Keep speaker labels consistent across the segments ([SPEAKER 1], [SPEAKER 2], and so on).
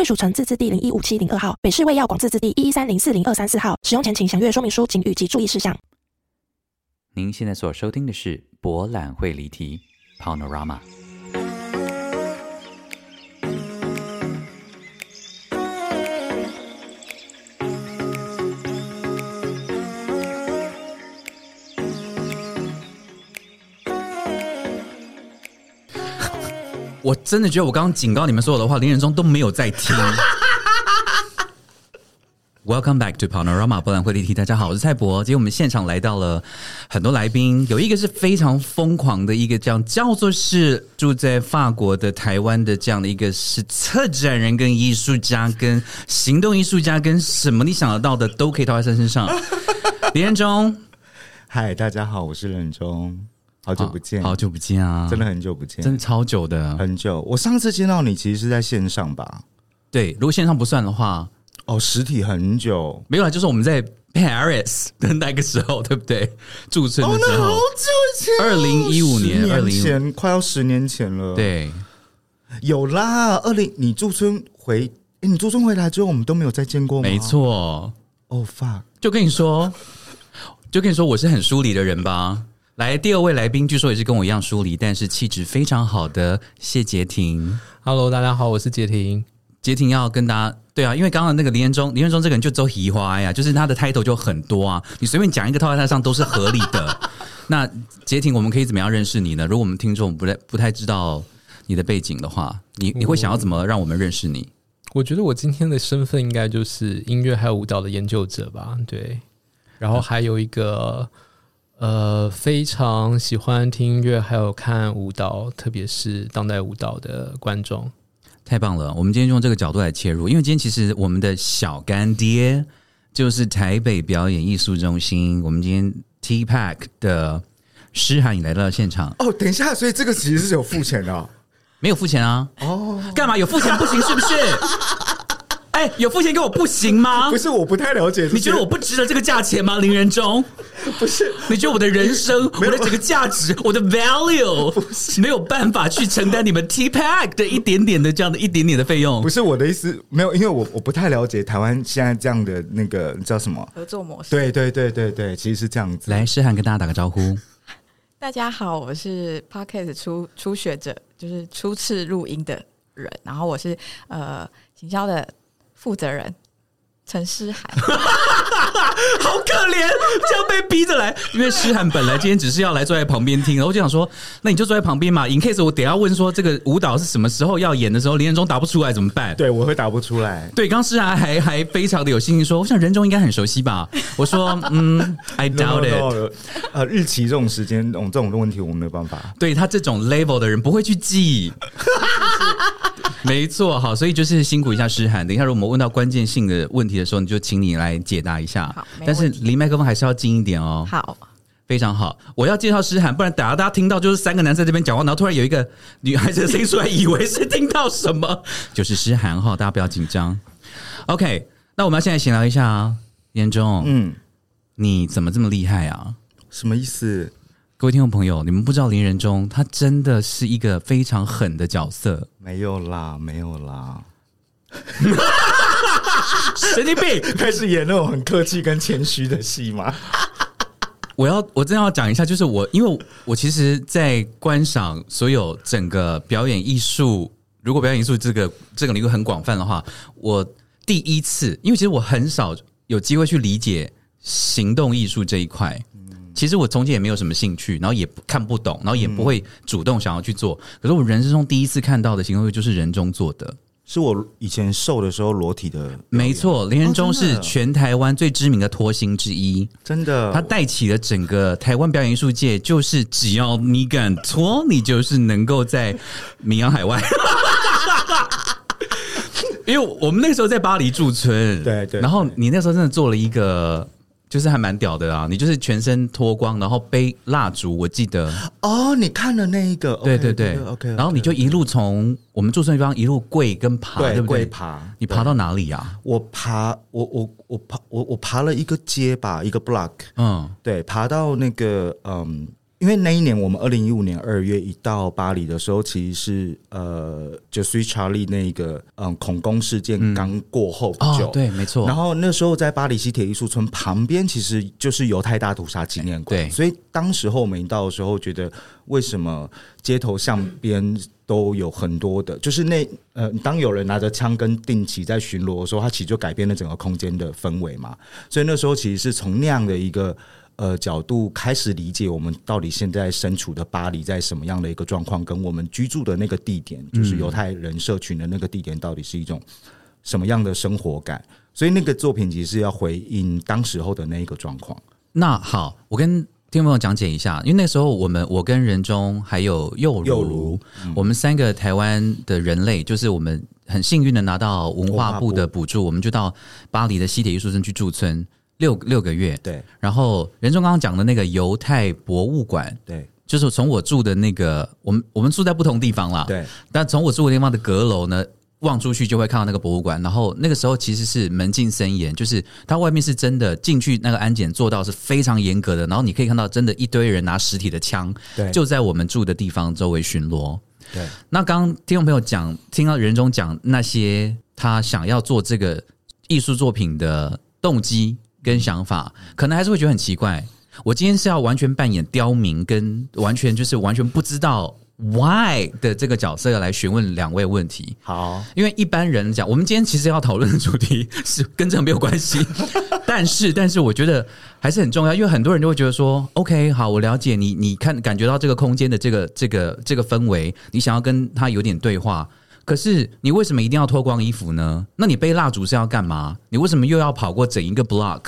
[SPEAKER 1] 贵属城自治地零一五七零二号，北市卫药广自治地一一三零四零二三四号。使用前请详阅说明书请语及注意事项。
[SPEAKER 2] 您现在所收听的是博览会离题 Panorama。
[SPEAKER 3] 我真的觉得我刚刚警告你们所有的话，林仁忠都没有在听。Welcome back to Panorama 博览会立体。大家好，我是蔡博。今天我们现场来到了很多来宾，有一个是非常疯狂的一个，这样叫做是住在法国的台湾的这样的一个是策展人、跟艺术家、跟行动艺术家，跟什么你想得到的都可以套在他身上。林仁忠，
[SPEAKER 4] 嗨，大家好，我是任忠，好久不见，
[SPEAKER 3] 好久不见啊，
[SPEAKER 4] 真的很久不见，
[SPEAKER 3] 真的超久的，
[SPEAKER 4] 很久。我上次见到你其实是在线上吧？
[SPEAKER 3] 对，如果线上不算的话。
[SPEAKER 4] 哦，实体很久
[SPEAKER 3] 没有啊，就是我们在 Paris 的那个时候，对不对？驻村的时候，
[SPEAKER 4] 好久前，
[SPEAKER 3] 二零一五年，二零
[SPEAKER 4] 前快要十年前了。
[SPEAKER 3] 对，
[SPEAKER 4] 有啦，二零你驻村回，哎，你驻村回来之后，我们都没有再见过吗？
[SPEAKER 3] 没错。
[SPEAKER 4] 哦，fuck，
[SPEAKER 3] 就跟你说，就跟你说，我是很疏离的人吧。来，第二位来宾，据说也是跟我一样疏离，但是气质非常好的谢杰婷。
[SPEAKER 5] Hello，大家好，我是杰婷。
[SPEAKER 3] 杰婷要跟大家。对啊，因为刚刚那个林彦忠，林彦忠这个人就周移花呀，就是他的 title 就很多啊，你随便讲一个套在他上都是合理的。那杰婷，我们可以怎么样认识你呢？如果我们听众不太不太知道你的背景的话，你你会想要怎么让我们认识你？
[SPEAKER 5] 我觉得我今天的身份应该就是音乐还有舞蹈的研究者吧。对，然后还有一个呃，非常喜欢听音乐还有看舞蹈，特别是当代舞蹈的观众。
[SPEAKER 3] 太棒了！我们今天用这个角度来切入，因为今天其实我们的小干爹就是台北表演艺术中心。我们今天 T Pack 的诗涵也来到了现场。
[SPEAKER 4] 哦，等一下，所以这个其实是有付钱的，
[SPEAKER 3] 没有付钱啊？哦，干嘛有付钱不行？是不是？哎，有付钱给我不行吗？
[SPEAKER 4] 不是，我不太了解。
[SPEAKER 3] 你觉得我不值得这个价钱吗？林仁忠，
[SPEAKER 4] 不是？
[SPEAKER 3] 你觉得我的人生，我的整个价值，我的 value 没有办法去承担你们 T Pack 的一点点的这样的一点点的费用？
[SPEAKER 4] 不是我的意思，没有，因为我我不太了解台湾现在这样的那个叫什么
[SPEAKER 6] 合作模式？
[SPEAKER 4] 对对对对对，其实是这样子。
[SPEAKER 3] 来，诗涵跟大家打个招呼。
[SPEAKER 6] 大家好，我是 Podcast 初初学者，就是初次录音的人，然后我是呃行销的负责人。陈诗涵，
[SPEAKER 3] 好可怜，这样被逼着来。因为诗涵本来今天只是要来坐在旁边听，然后就想说，那你就坐在旁边嘛。In case 我等下问说这个舞蹈是什么时候要演的时候，林仁忠答不出来怎么办？
[SPEAKER 4] 对，我会答不出来。
[SPEAKER 3] 对，刚诗涵还还非常的有信心说，我想仁忠应该很熟悉吧。我说，嗯，I doubt it。
[SPEAKER 4] 呃，日期这种时间，这种这种问题，我没有办法。
[SPEAKER 3] 对他这种 level 的人不会去记。没错，好，所以就是辛苦一下诗涵。等一下，如果我们问到关键性的问题的时候，你就请你来解答一下。
[SPEAKER 6] 好，
[SPEAKER 3] 但是离麦克风还是要近一点哦。
[SPEAKER 6] 好，
[SPEAKER 3] 非常好。我要介绍诗涵，不然等下大家听到就是三个男生这边讲话，然后突然有一个女孩子的声音出来，以为是听到什么，就是诗涵哈。大家不要紧张。OK，那我们要现在闲聊一下啊，严中，嗯，你怎么这么厉害啊？
[SPEAKER 4] 什么意思？
[SPEAKER 3] 各位听众朋友，你们不知道林仁忠他真的是一个非常狠的角色。
[SPEAKER 4] 没有啦，没有啦，
[SPEAKER 3] 神经病，
[SPEAKER 4] 开始演那种很客气跟谦虚的戏吗？
[SPEAKER 3] 我要我真要讲一下，就是我因为我其实，在观赏所有整个表演艺术，如果表演艺术这个这个领域很广泛的话，我第一次，因为其实我很少有机会去理解行动艺术这一块。其实我从前也没有什么兴趣，然后也看不懂，然后也不会主动想要去做。可是我人生中第一次看到的行动就是人中做的，
[SPEAKER 4] 是我以前瘦的时候裸体的。
[SPEAKER 3] 没错，林仁忠是全台湾最知名的脱星之一，
[SPEAKER 4] 真的，
[SPEAKER 3] 他带起了整个台湾表演艺术界，就是只要你敢脱，你就是能够在名扬海外。因为我们那个时候在巴黎驻村，
[SPEAKER 4] 对对
[SPEAKER 3] 然后你那时候真的做了一个，就是还蛮屌的啊！你就是全身脱光，然后背蜡烛，我记得，
[SPEAKER 4] 哦，你看了那一个？
[SPEAKER 3] 对对对
[SPEAKER 4] ，OK，
[SPEAKER 3] 然后你就一路从我们住宿地方一路跪跟爬，对
[SPEAKER 4] 对
[SPEAKER 3] 不对？
[SPEAKER 4] 跪爬，
[SPEAKER 3] 你爬到哪里啊？
[SPEAKER 4] 我爬，我我我爬，我我爬了一个街吧，一个 block，
[SPEAKER 3] 嗯，
[SPEAKER 4] 对，爬到那个嗯，因为那一年我们二零一五年二月一到巴黎的时候，其实是呃 j u s t Charlie 那个嗯恐攻事件刚过后不久，
[SPEAKER 3] 哦，对，没错。
[SPEAKER 4] 然后那时候在巴黎西铁艺术村旁边，其实就是犹太大屠杀纪念馆。
[SPEAKER 3] 对
[SPEAKER 4] 所以当时候我们一到的时候，觉得为什么街头巷边都有很多的，就是那呃，当有人拿着枪跟定旗在巡逻的时候，它其实就改变了整个空间的氛围嘛。所以那时候其实是从那样的一个。呃，角度开始理解我们到底现在身处的巴黎在什么样的一个状况，跟我们居住的那个地点，就是犹太人社群的那个地点，到底是一种什么样的生活感？所以那个作品其实是要回应当时候的那一个状况。
[SPEAKER 3] 那好，我跟听众朋友讲解一下，因为那时候我们我跟仁中还有佑
[SPEAKER 4] 佑
[SPEAKER 3] 如
[SPEAKER 4] 如，
[SPEAKER 3] 我们三个台湾的人类，就是我们很幸运的拿到文化部的补助，我们就到巴黎的西铁艺术村去驻村六六个月。
[SPEAKER 4] 对
[SPEAKER 3] 然后任中刚刚讲的那个犹太博物馆，
[SPEAKER 4] 对
[SPEAKER 3] 就是从我住的那个，我们我们住在不同地方啦。
[SPEAKER 4] 对，
[SPEAKER 3] 但从我住的地方的阁楼呢，望出去就会看到那个博物馆。然后那个时候其实是门禁森严，就是它外面是真的进去那个安检做到是非常严格的。然后你可以看到真的一堆人拿实体的枪，
[SPEAKER 4] 对
[SPEAKER 3] 就在我们住的地方周围巡逻。
[SPEAKER 4] 对
[SPEAKER 3] 那刚刚听众朋友讲，听到任中讲那些他想要做这个艺术作品的动机跟想法，可能还是会觉得很奇怪。我今天是要完全扮演刁民，跟完全就是完全不知道 why 的这个角色来询问两位问题。
[SPEAKER 4] 好，
[SPEAKER 3] 因为一般人讲，我们今天其实要讨论的主题 是跟这个没有关系，但是但是我觉得还是很重要，因为很多人就会觉得说，OK，好，我了解你，你看感觉到这个空间的这个这个这个氛围，你想要跟他有点对话。可是你为什么一定要脱光衣服呢？那你背蜡烛是要干嘛？你为什么又要跑过整一个 block？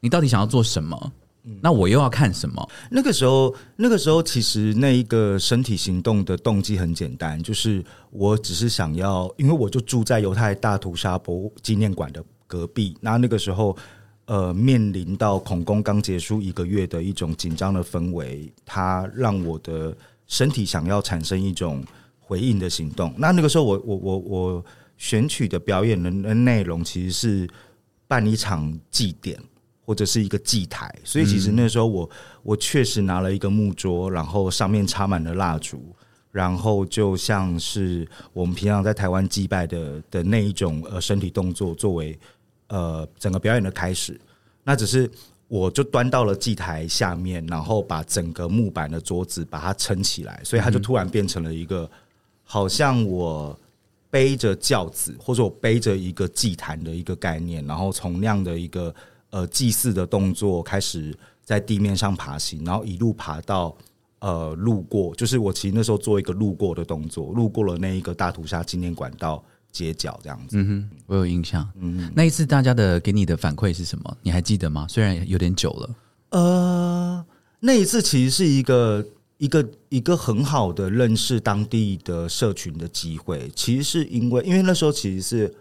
[SPEAKER 3] 你到底想要做什么？那我又要看什么？
[SPEAKER 4] 那个时候，那个时候其实那一个身体行动的动机很简单，就是我只是想要，因为我就住在犹太大屠杀博物纪念馆的隔壁，那那个时候。呃，面临到恐攻刚结束一个月的一种紧张的氛围，它让我的身体想要产生一种回应的行动。那那个时候我，我我我选取的表演的内容其实是办一场祭典或者是一个祭台，所以其实那时候我我确实拿了一个木桌，然后上面插满了蜡烛，然后就像是我们平常在台湾祭拜的的那一种呃身体动作作为。呃，整个表演的开始，那只是我就端到了祭台下面，然后把整个木板的桌子把它撑起来，所以它就突然变成了一个好像我背着轿子，或者我背着一个祭坛的一个概念，然后从那样的一个呃祭祀的动作开始在地面上爬行，然后一路爬到呃路过，就是我其实那时候做一个路过的动作，路过了那一个大屠杀纪念馆到街角这样子。
[SPEAKER 3] 嗯哼，我有印象。
[SPEAKER 4] 嗯，
[SPEAKER 3] 那一次大家的给你的反馈是什么？你还记得吗？虽然有点久了。
[SPEAKER 4] 呃，那一次其实是一个一个一个很好的认识当地的社群的机会。其实是因为，因为那时候其实是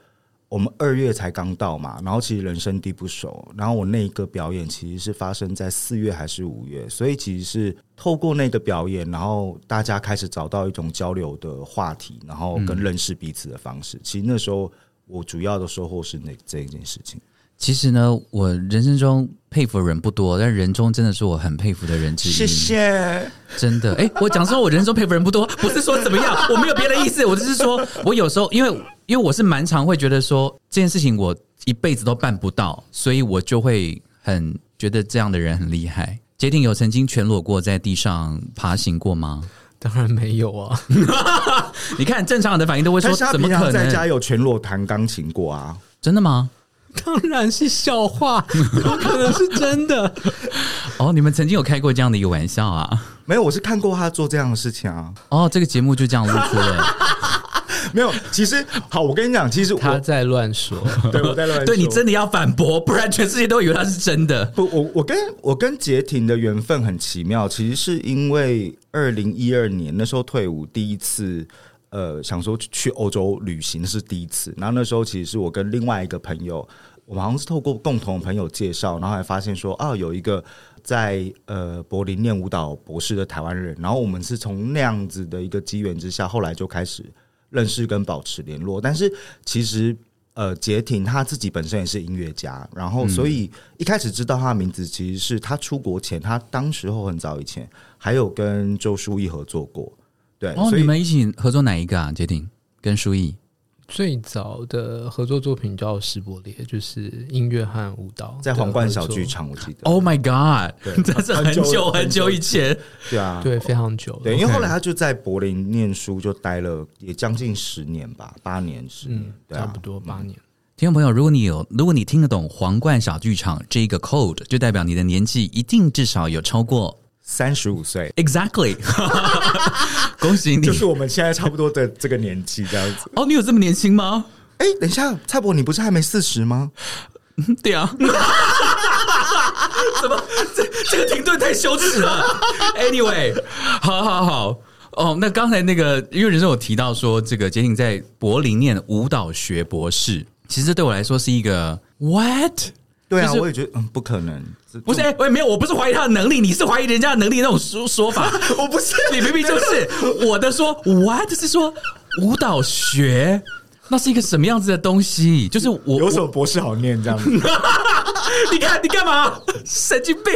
[SPEAKER 4] 我们二月才刚到嘛，然后其实人生地不熟，然后我那一个表演其实是发生在四月还是五月，所以其实是透过那个表演，然后大家开始找到一种交流的话题，然后跟认识彼此的方式。其实那时候我主要的收获是那这一件事情。
[SPEAKER 3] 其实呢，我人生中佩服的人不多，但人中真的是我很佩服的人之一。
[SPEAKER 4] 谢谢。
[SPEAKER 3] 真的，哎、我讲说我人生中佩服人不多，不是说怎么样，我没有别的意思，我只是说我有时候因为因为我是蛮常会觉得说这件事情我一辈子都办不到，所以我就会很觉得这样的人很厉害。杰廷有曾经全裸过在地上爬行过吗？
[SPEAKER 5] 当然没有啊，
[SPEAKER 3] 你看正常人的反应都会说怎么可
[SPEAKER 4] 平常在家？有全裸弹钢琴过啊？
[SPEAKER 3] 真的吗？
[SPEAKER 5] 当然是笑话，不 可能是真的。
[SPEAKER 3] 哦，你们曾经有开过这样的一个玩笑啊？
[SPEAKER 4] 没有，我是看过他做这样的事情啊。
[SPEAKER 3] 哦，这个节目就这样录出了。
[SPEAKER 4] 没有，其实好，我跟你讲，其实
[SPEAKER 5] 他在乱说，
[SPEAKER 4] 对我在乱说，
[SPEAKER 3] 对你真的要反驳，不然全世界都以为他是真的。
[SPEAKER 4] 不，我我跟我跟杰廷的缘分很奇妙，其实是因为二零一二年那时候退伍第一次。呃想说去欧洲旅行是第一次，然后那时候其实是我跟另外一个朋友，我们好像是透过共同朋友介绍，然后还发现说啊有一个在呃柏林念舞蹈博士的台湾人，然后我们是从那样子的一个机缘之下，后来就开始认识跟保持联络，但是其实。呃，杰廷他自己本身也是音乐家，然后所以一开始知道他的名字，其实是他出国前，他当时候很早以前还有跟周书毅合作过。对，
[SPEAKER 3] 哦，你们一起合作哪一个啊？杰廷跟舒毅。
[SPEAKER 5] 最早的合作作品叫《石伯列》，就是音乐和舞蹈，
[SPEAKER 4] 在皇冠小剧。场，我记得。
[SPEAKER 3] Oh my god！
[SPEAKER 4] 对
[SPEAKER 3] 这是很久很久以前。
[SPEAKER 4] 对啊，
[SPEAKER 5] 对，非常久了。
[SPEAKER 4] 对，因为后来他就在柏林念书，就待了也将近十年吧，八年十年
[SPEAKER 5] 嗯，，
[SPEAKER 4] 对啊
[SPEAKER 5] 差不多八年。
[SPEAKER 3] 听众朋友，如果你有，如果你听得懂皇冠小剧场这一个 code，就代表你的年纪一定至少有超过
[SPEAKER 4] 三十五岁
[SPEAKER 3] ，exactly。恭喜你！
[SPEAKER 4] 就是我们现在差不多的这个年纪这样子。
[SPEAKER 3] 哦，你有这么年轻吗？
[SPEAKER 4] 哎，等一下，蔡伯，你不是还没四十吗？
[SPEAKER 3] 对啊。怎么这这个停顿太羞耻了？Anyway，好好好。哦，那刚才那个，因为人生有提到说，这个杰廷在柏林念舞蹈学博士，其实这对我来说是一个 what？
[SPEAKER 4] 对啊，
[SPEAKER 3] 就是
[SPEAKER 4] 我也觉得，嗯，不可能，
[SPEAKER 3] 不是，哎、喂，没有，我不是怀疑他的能力，你是怀疑人家的能力那种说说法。
[SPEAKER 4] 我不是，
[SPEAKER 3] 你明明就是 我的说，what 是说舞蹈学，那是一个什么样子的东西？就是我
[SPEAKER 4] 有什么博士好念这样子？
[SPEAKER 3] 你看你干嘛？神经病！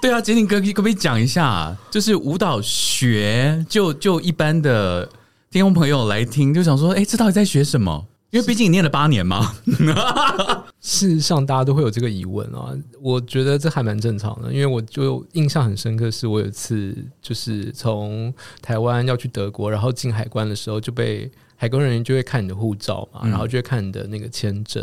[SPEAKER 3] 对啊，杰宁哥，可不可以讲一下？就是舞蹈学，就就一般的听众朋友来听，就想说，哎、这到底在学什么？因为毕竟你念了八年嘛。
[SPEAKER 5] 事实上，大家都会有这个疑问啊。我觉得这还蛮正常的，因为我就印象很深刻，是我有一次就是从台湾要去德国，然后进海关的时候就被海关人员就会看你的护照嘛，然后就会看你的那个签证，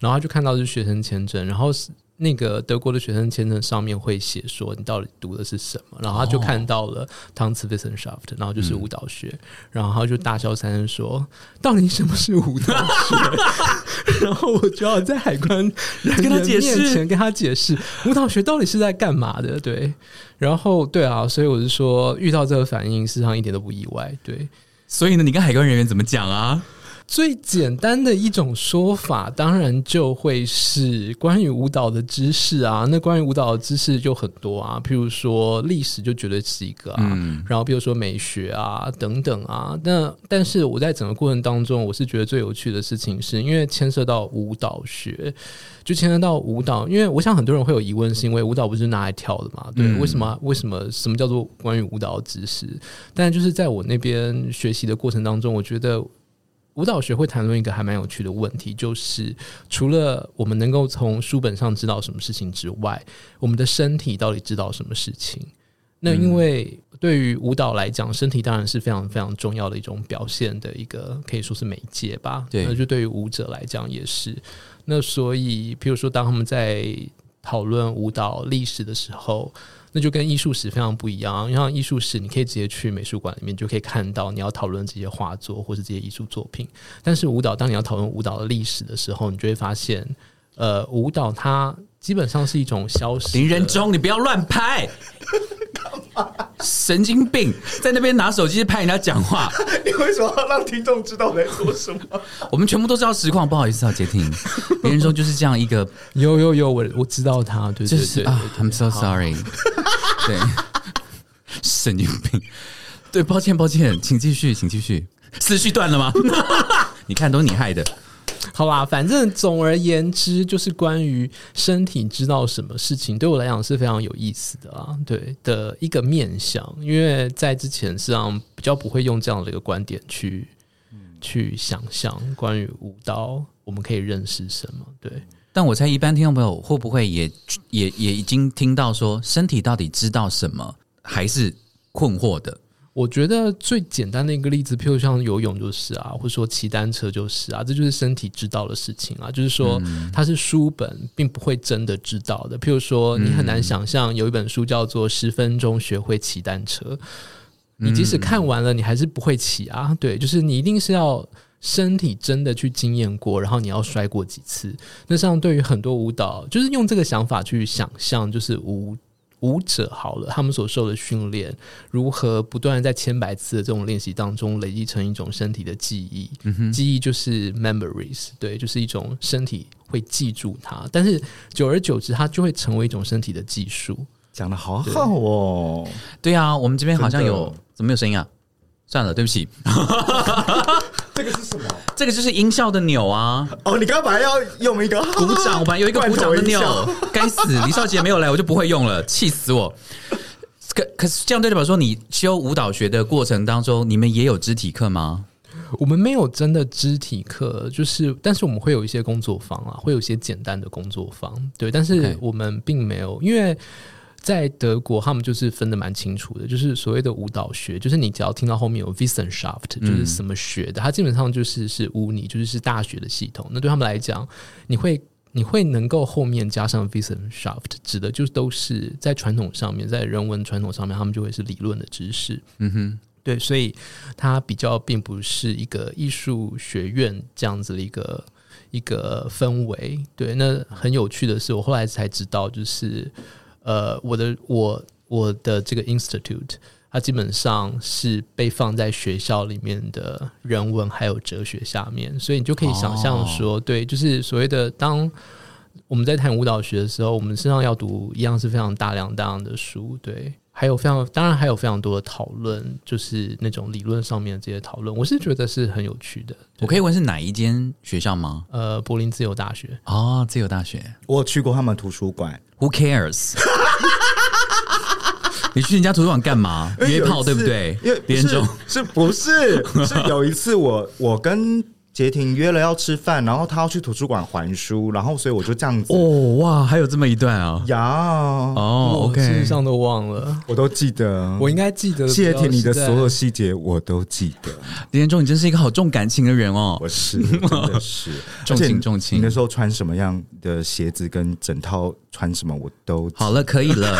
[SPEAKER 5] 然后他就看到是学生签证，然后是。那个德国的学生签证上面会写说你到底读的是什么，然后他就看到了 Tanzwissenschaft，然后就是舞蹈学，然后他就大笑三声说：“到底什么是舞蹈学？”然后我就要在海关人
[SPEAKER 3] 跟他
[SPEAKER 5] 员
[SPEAKER 3] 解释
[SPEAKER 5] 面前跟他解释舞蹈学到底是在干嘛的。对，然后对啊，所以我是说遇到这个反应，事实上一点都不意外。对，
[SPEAKER 3] 所以呢，你跟海关人员怎么讲啊？
[SPEAKER 5] 最简单的一种说法，当然就会是关于舞蹈的知识啊。那关于舞蹈的知识就很多啊，譬如说历史就绝对是一个啊，
[SPEAKER 3] 嗯
[SPEAKER 5] 然后比如说美学啊等等啊。那但是我在整个过程当中，我是觉得最有趣的事情是，因为牵涉到舞蹈学，就牵涉到舞蹈。因为我想很多人会有疑问，是因为舞蹈不是拿来跳的嘛？对，
[SPEAKER 3] 嗯
[SPEAKER 5] 为什么？为什么？什么叫做关于舞蹈的知识？但就是在我那边学习的过程当中，我觉得。舞蹈学会谈论一个还蛮有趣的问题，就是除了我们能够从书本上知道什么事情之外，我们的身体到底知道什么事情？那因为对于舞蹈来讲，身体当然是非常非常重要的一种表现的一个可以说是媒介吧。
[SPEAKER 3] 对
[SPEAKER 5] 那就对于舞者来讲也是。那所以，比如说，当他们在讨论舞蹈历史的时候，那就跟艺术史非常不一样。像艺术史，你可以直接去美术馆里面就可以看到你要讨论这些画作或是这些艺术作品。但是舞蹈，当你要讨论舞蹈的历史的时候，你就会发现，呃，舞蹈它基本上是一种消失的。
[SPEAKER 3] 林仁忠，你不要乱拍，神经病，在那边拿手机拍人家讲话。
[SPEAKER 4] 你为什么要让听众知道我在说什么？
[SPEAKER 3] 我们全部都知道实况，不好意思啊，杰婷。林仁忠就是这样一个，
[SPEAKER 5] 有有有，我我知道他，对对对
[SPEAKER 3] 就是啊
[SPEAKER 5] 对
[SPEAKER 3] ，I'm so sorry。对，神经病。对，抱歉抱歉，请继续，请继续。思绪断了吗？你看，都是你害的。
[SPEAKER 5] 好吧，反正总而言之，就是关于身体知道什么事情，对我来讲是非常有意思的啊，对的一个面向。因为在之前实际上比较不会用这样的一个观点去、去想象关于舞蹈，我们可以认识什么？对，
[SPEAKER 3] 但我猜一般听众朋友会不会也也也已经听到说，身体到底知道什么，还是困惑的？
[SPEAKER 5] 我觉得最简单的一个例子，譬如像游泳就是啊，或者说骑单车就是啊，这就是身体知道的事情啊。就是说，它是书本并不会真的知道的。譬如说，你很难想象有一本书叫做《十分钟学会骑单车》，你即使看完了，你还是不会骑啊。对，就是你一定是要。身体真的去经验过，然后你要摔过几次。那像对于很多舞蹈，就是用这个想法去想象，就是舞舞者好了，他们所受的训练，如何不断在千百次的这种练习当中累积成一种身体的记忆。记忆就是 memories，对，就是一种身体会记住它，但是久而久之，它就会成为一种身体的技术。
[SPEAKER 4] 讲的好好哦，
[SPEAKER 3] 对啊，我们这边好像有怎么没有声音啊？算了，对不起，
[SPEAKER 4] 这个是什么？
[SPEAKER 3] 这个就是音效的钮啊。
[SPEAKER 4] 哦，你刚刚本来要用一个
[SPEAKER 3] 鼓掌，我本来有一个鼓掌的钮 该死，李少杰没有来，我就不会用了，气死我。可可是这样对代表说，你修舞蹈学的过程当中，你们也有肢体课吗？
[SPEAKER 5] 我们没有真的肢体课，就是，但是我们会有一些工作坊啊，会有一些简单的工作坊，对，但是我们并没有，因为在德国他们就是分的蛮清楚的，就是所谓的舞蹈学，就是你只要听到后面有 Wissenschaft，就是什么学的，它基本上就是是 Uni，就是是大学的系统，那对他们来讲，你会。你会能够后面加上 Wissenschaft，指的就都是在传统上面，在人文传统上面，他们就会是理论的知识。
[SPEAKER 3] 嗯哼，
[SPEAKER 5] 对，所以它比较并不是一个艺术学院这样子的一个一个氛围。对，那很有趣的是，我后来才知道，就是呃，我的我我的这个 institute，它基本上是被放在学校里面的人文还有哲学下面，所以你就可以想象说，对，就是所谓的当。我们在谈舞蹈学的时候，我们身上要读一样是非常大量大量的书，对，还有非常当然还有非常多的讨论，就是那种理论上面的这些讨论，我是觉得是很有趣的。
[SPEAKER 3] 我可以问是哪一间学校吗？
[SPEAKER 5] 呃，柏林自由大学，
[SPEAKER 3] 哦，自由大学。
[SPEAKER 4] 我去过他们图书馆
[SPEAKER 3] ，Who cares？你去人家图书馆干嘛？约炮对不对
[SPEAKER 4] 因为？
[SPEAKER 3] 别人中
[SPEAKER 4] 是是不是是有一次我我跟杰婷约了要吃饭，然后他要去图书馆还书，然后所以我就这样子
[SPEAKER 3] 哦哇，还有这么一段啊！
[SPEAKER 4] 呀，
[SPEAKER 3] 哦
[SPEAKER 5] 我事实
[SPEAKER 3] ，OK，
[SPEAKER 5] 上都忘了，
[SPEAKER 4] 我都记得，
[SPEAKER 5] 我应该记得。
[SPEAKER 4] 谢婷你的所有细节我都记得，
[SPEAKER 3] 林彦忠，你真是一个好重感情的人哦。
[SPEAKER 4] 我。是 真的是。
[SPEAKER 3] 重情重情。
[SPEAKER 4] 而且你那时候穿什么样的鞋子跟整套穿什么我都
[SPEAKER 3] 好了，可以了，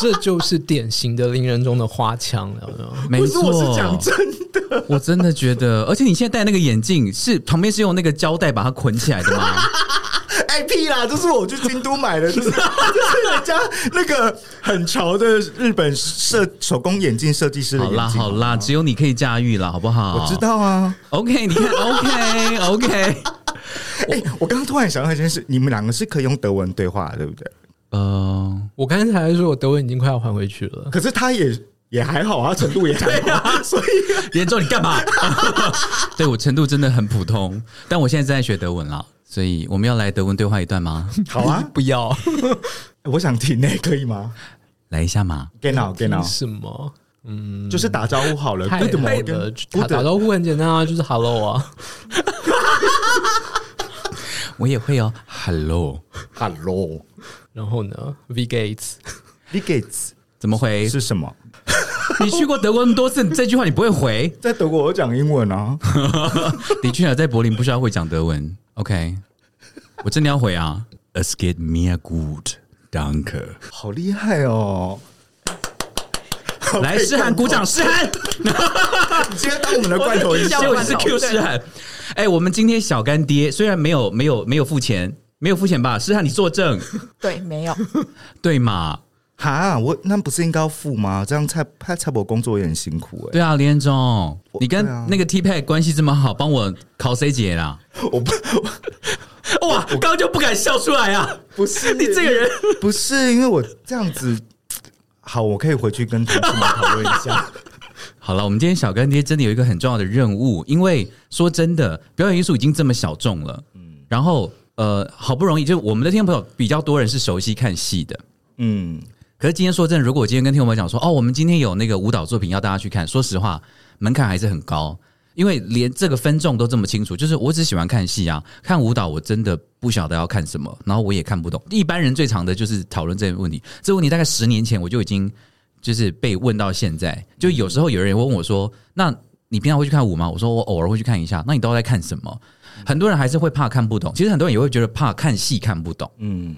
[SPEAKER 5] 这就是典型的令人中的花腔了。有没有
[SPEAKER 3] 没
[SPEAKER 4] 不是我，是讲真的，
[SPEAKER 3] 我真的觉得，而且你现在戴那个眼镜，是旁边是用那个胶带把它捆起来的吗？
[SPEAKER 4] 哎屁啦，这是我去京都买的，就是就是人家那个很潮的日本设手工眼镜设计师的
[SPEAKER 3] 好
[SPEAKER 4] 眼镜。
[SPEAKER 3] 啦好啦，只有你可以驾驭了，好不好？
[SPEAKER 4] 我知。道啊。
[SPEAKER 3] OK，你看，OK OK，
[SPEAKER 4] 哎、我刚刚突然想到一件事，你们两个是可以用德文对话，对不对？
[SPEAKER 3] 呃，
[SPEAKER 5] 我刚才还说我德文已经快要还回去了，
[SPEAKER 4] 可是他也也还好啊，程度也还好，所以
[SPEAKER 3] 严重你干嘛？对我程度真的很普通，但我现在正在学德文啦，所以我们要来德文对话一段吗？
[SPEAKER 4] 好啊。
[SPEAKER 5] 不要
[SPEAKER 4] 我想听呢，可以吗
[SPEAKER 3] 来一下嘛。
[SPEAKER 4] ？Get now, get now，
[SPEAKER 5] 什么？嗯，
[SPEAKER 4] 就是打招呼好了。
[SPEAKER 5] 太
[SPEAKER 4] Good morning，
[SPEAKER 5] 了，打打招呼很简单啊，就是 hello 啊。
[SPEAKER 3] 我也会哦
[SPEAKER 4] ，Hello，hello。
[SPEAKER 5] 然后呢，V
[SPEAKER 4] Gates，v Gates
[SPEAKER 3] 怎么回？
[SPEAKER 4] 是什么？
[SPEAKER 3] 你去过德国那么多次，这句话你不会回？
[SPEAKER 4] 在德国我讲英文啊。
[SPEAKER 3] 的确啊，在柏林不需要会讲德文。OK，我真的要回啊。Es geht mir gut, danke。
[SPEAKER 4] 好厉害哦！
[SPEAKER 3] 来，诗涵鼓掌，诗涵，
[SPEAKER 4] 你今天当我们的罐头音效
[SPEAKER 3] 结果是 Q 诗涵。哎，我们今天小干爹虽然没有没有没有付钱，没有付钱吧？是让，你作证，
[SPEAKER 6] 对，没有，
[SPEAKER 3] 对嘛？
[SPEAKER 4] 哈，我那不是应该要付吗？这样蔡蔡蔡伯工作也很辛苦哎、
[SPEAKER 3] 对啊，连总，你跟那个 T Pad 关系这么好，帮我考 C 姐啦。
[SPEAKER 4] 我不
[SPEAKER 3] 哇，刚刚就不敢笑出来啊！
[SPEAKER 4] 不是
[SPEAKER 3] 你这个人，
[SPEAKER 4] 不是因为我这样子，好，我可以回去跟同事们讨论一下。
[SPEAKER 3] 好了，我们今天小干爹真的有一个很重要的任务，因为说真的，表演艺术已经这么小众了，嗯，然后呃，好不容易就我们的听众朋友比较多人是熟悉看戏的，
[SPEAKER 4] 嗯，
[SPEAKER 3] 可是今天说真的，如果今天跟听众朋友讲说，哦，我们今天有那个舞蹈作品要大家去看，说实话，门槛还是很高，因为连这个分众都这么清楚，就是我只喜欢看戏啊，看舞蹈我真的不晓得要看什么，然后我也看不懂。一般人最常的就是讨论这个问题，这个问题大概十年前我就已经就是被问到现在，就有时候有人问我说，那你平常会去看舞吗？我说我偶尔会去看一下，那你都在看什么？很多人还是会怕看不懂，其实很多人也会觉得怕看戏看不懂。
[SPEAKER 4] 嗯，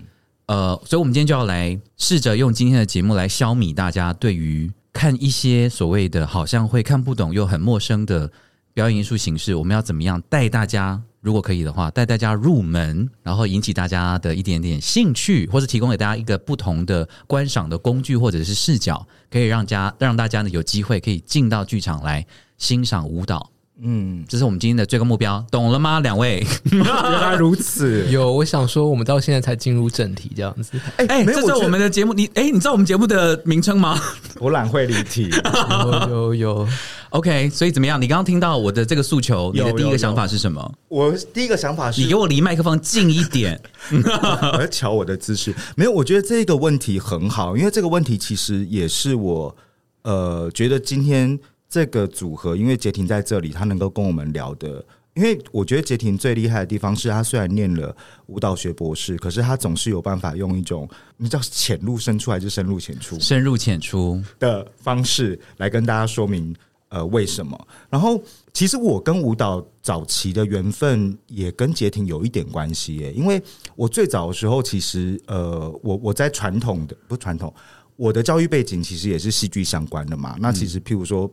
[SPEAKER 3] 呃，所以我们今天就要来试着用今天的节目来消弭大家对于看一些所谓的好像会看不懂又很陌生的表演艺术形式，我们要怎么样带大家如果可以的话，带大家入门，然后引起大家的一点点兴趣，或者提供给大家一个不同的观赏的工具或者是视角，可以让家让大家呢有机会可以进到剧场来欣赏舞蹈。
[SPEAKER 4] 嗯，
[SPEAKER 3] 这是我们今天的最高目标，懂了吗？两位？
[SPEAKER 4] 原来如此。
[SPEAKER 5] 有，我想说，我们到现在才进入正题，这样子。
[SPEAKER 3] 哎、
[SPEAKER 4] 没有觉得
[SPEAKER 3] 这是我们的节目，你哎、你知道我们节目的名称吗
[SPEAKER 4] 博览会离题，
[SPEAKER 5] 有有有
[SPEAKER 3] ，？OK，所以怎么样？你刚刚听到我的这个诉求，你的第一个想法是什么？
[SPEAKER 4] 我第一个想法是，
[SPEAKER 3] 你给我离麦克风近一点。
[SPEAKER 4] 我在瞧我的姿势。没有，我觉得这个问题很好，因为这个问题其实也是我呃觉得今天这个组合，因为杰婷在这里，他能够跟我们聊的。因为我觉得杰婷最厉害的地方是他虽然念了舞蹈学博士，可是他总是有办法用一种你知道浅入深出还是深入浅出
[SPEAKER 3] 深入浅出，
[SPEAKER 4] 的方式来跟大家说明呃为什么。然后其实我跟舞蹈早期的缘分也跟杰婷有一点关系耶，因为我最早的时候其实呃我我在传统的不传统，我的教育背景其实也是戏剧相关的嘛。那其实譬如说。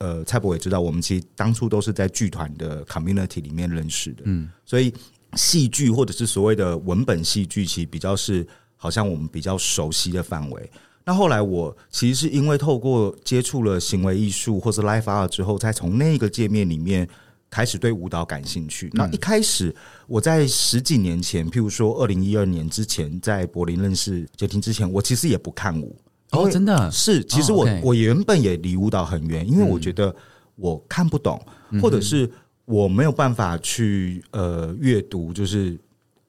[SPEAKER 4] 呃，蔡博也知道，我们其实当初都是在剧团的 community 里面认识的，嗯，所以戏剧或者是所谓的文本戏剧，其实比较是好像我们比较熟悉的范围。那后来我其实是因为透过接触了行为艺术或是 life art 之后，再从那个界面里面开始对舞蹈感兴趣。那一开始我在十几年前，譬如说二零一二年之前，在柏林认识杰婷之前，我其实也不看舞。因
[SPEAKER 3] 哦，真的
[SPEAKER 4] 是，其实我、我原本也离舞蹈很远，因为我觉得我看不懂，或者是我没有办法去呃阅读，就是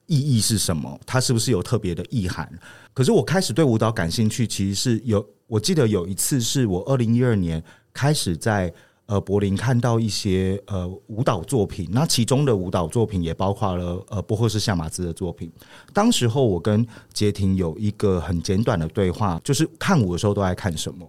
[SPEAKER 4] 意义是什么，它是不是有特别的意涵？可是我开始对舞蹈感兴趣，其实是有，我记得有一次是我二零一二年开始在。呃，柏林看到一些呃舞蹈作品，那其中的舞蹈作品也包括了呃波赫士夏马兹的作品。当时候我跟杰廷有一个很简短的对话，就是看舞的时候都在看什么。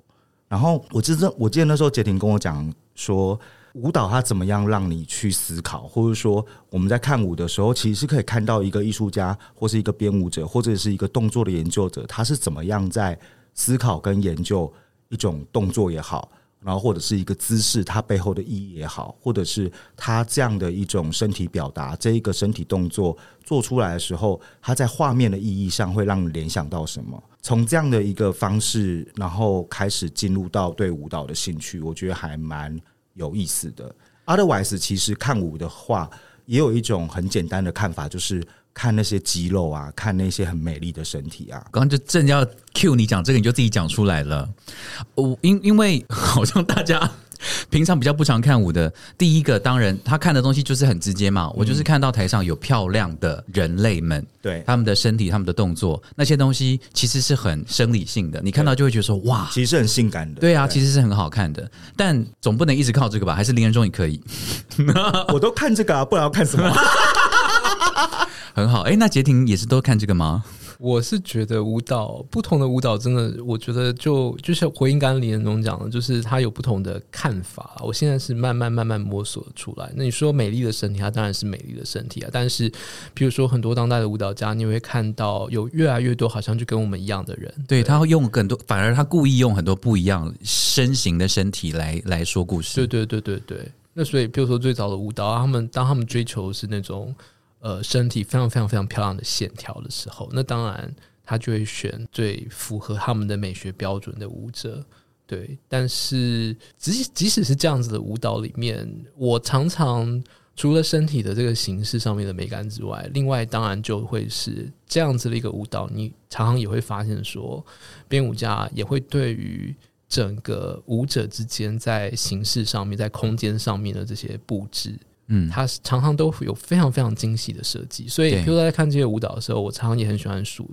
[SPEAKER 4] 然后我记得我记得那时候杰廷跟我讲说，舞蹈它怎么样让你去思考，或者说我们在看舞的时候，其实是可以看到一个艺术家或是一个编舞者或者是一个动作的研究者，他是怎么样在思考跟研究一种动作也好。然后或者是一个姿势，它背后的意义也好，或者是它这样的一种身体表达，这一个身体动作做出来的时候，它在画面的意义上会让你联想到什么？从这样的一个方式，然后开始进入到对舞蹈的兴趣，我觉得还蛮有意思的。Otherwise，其实看舞的话，也有一种很简单的看法，就是看那些肌肉啊，看那些很美丽的身体啊，
[SPEAKER 3] 刚刚就正要 cue 你讲这个，你就自己讲出来了。我因因为好像大家 平常比较不常看舞的，第一个当然他看的东西就是很直接嘛，我就是看到台上有漂亮的人类们，
[SPEAKER 4] 对，
[SPEAKER 3] 他们的身体、他们的动作，那些东西其实是很生理性的，你看到就会觉得说哇。
[SPEAKER 4] 其实是很性感的。
[SPEAKER 3] 对啊，其实是很好看的，但总不能一直靠这个吧？还是林人中也可以，
[SPEAKER 4] 我都看这个啊，不然要看什么？
[SPEAKER 3] 很好。哎，那杰婷也是都看这个吗？
[SPEAKER 5] 我是觉得舞蹈不同的舞蹈真的，我觉得就就像回应刚刚李仁忠讲的，就是他有不同的看法。我现在是慢慢慢慢摸索出来。那你说美丽的身体，它当然是美丽的身体啊。但是，比如说很多当代的舞蹈家，你会看到有越来越多好像就跟我们一样的人，
[SPEAKER 3] 对他会用很多，反而他故意用很多不一样身形的身体来来说故事。
[SPEAKER 5] 对对对对对。那所以，比如说最早的舞蹈，他们当他们追求的是那种呃身体非常非常非常漂亮的线条的时候，那当然他就会选最符合他们的美学标准的舞者。对，但是即即使是这样子的舞蹈里面，我常常除了身体的这个形式上面的美感之外，另外当然就会是这样子的一个舞蹈，你常常也会发现说，编舞家也会对于整个舞者之间在形式上面、在空间上面的这些布置，
[SPEAKER 3] 嗯，
[SPEAKER 5] 它常常都有非常非常精细的设计。所以，
[SPEAKER 3] 对
[SPEAKER 5] 比如说在看这些舞蹈的时候，我常常也很喜欢数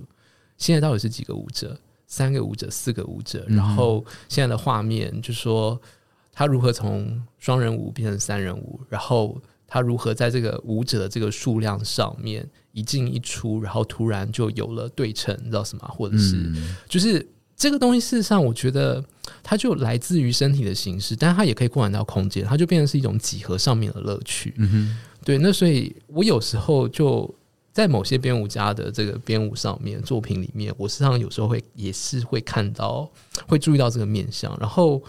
[SPEAKER 5] 现在到底是几个舞者，三个舞者、四个舞者，
[SPEAKER 3] 嗯
[SPEAKER 5] 然后现在的画面就说他如何从双人舞变成三人舞，然后他如何在这个舞者的这个数量上面一进一出，然后突然就有了对称，你知道什么？或者是、
[SPEAKER 3] 嗯
[SPEAKER 5] 就是这个东西，事实上我觉得它就来自于身体的形式，但是它也可以扩展到空间，它就变成是一种几何上面的乐趣。
[SPEAKER 3] 嗯哼，
[SPEAKER 5] 对，那所以我有时候就在某些编舞家的这个编舞上面作品里面，我实际上有时候会也是会看到，会注意到这个面相，然后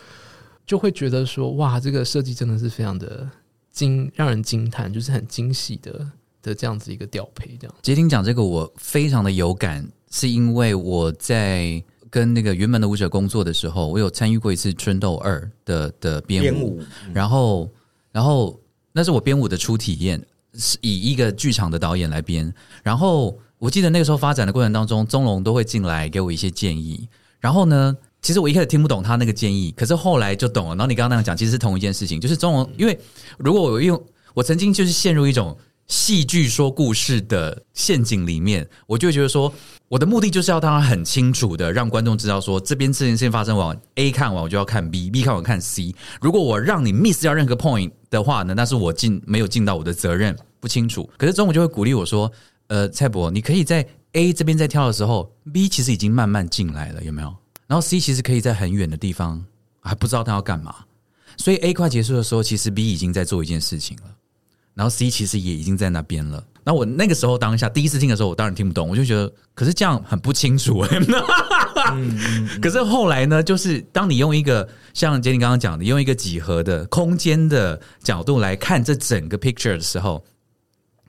[SPEAKER 5] 就会觉得说，哇，这个设计真的是非常的惊让人惊叹，就是很惊喜的的这样子一个调配，这样。
[SPEAKER 3] 杰婷讲这个，我非常的有感，是因为我在跟那个云门的舞者工作的时候，我有参与过一次《春斗二》的的编
[SPEAKER 4] 编
[SPEAKER 3] 舞，
[SPEAKER 4] 舞，
[SPEAKER 3] 然后，然后那是我编舞的初体验，是以一个剧场的导演来编。然后我记得那个时候发展的过程当中，宗龙都会进来给我一些建议。然后呢，其实我一开始听不懂他那个建议，可是后来就懂了。然后你刚刚那样讲，其实是同一件事情，就是宗龙，因为如果我用我曾经就是陷入一种戏剧说故事的陷阱里面，我就会觉得说，我的目的就是要让他很清楚的让观众知道说，这边这件事情发生完，A 看完我就要看 B，B 看完看 C。如果我让你 miss 掉任何 point 的话呢，那是我尽没有尽到我的责任，不清楚。可是中午就会鼓励我说，呃，蔡博，你可以在 A 这边在跳的时候，B 其实已经慢慢进来了，有没有？然后 C 其实可以在很远的地方，还不知道他要干嘛。所以 A 快结束的时候，其实 B 已经在做一件事情了，然后 C 其实也已经在那边了。那我那个时候当下第一次听的时候，我当然听不懂，我就觉得，可是这样很不清楚、欸。可是后来呢，就是当你用一个像杰尼刚刚讲的，用一个几何的空间的角度来看这整个 picture 的时候，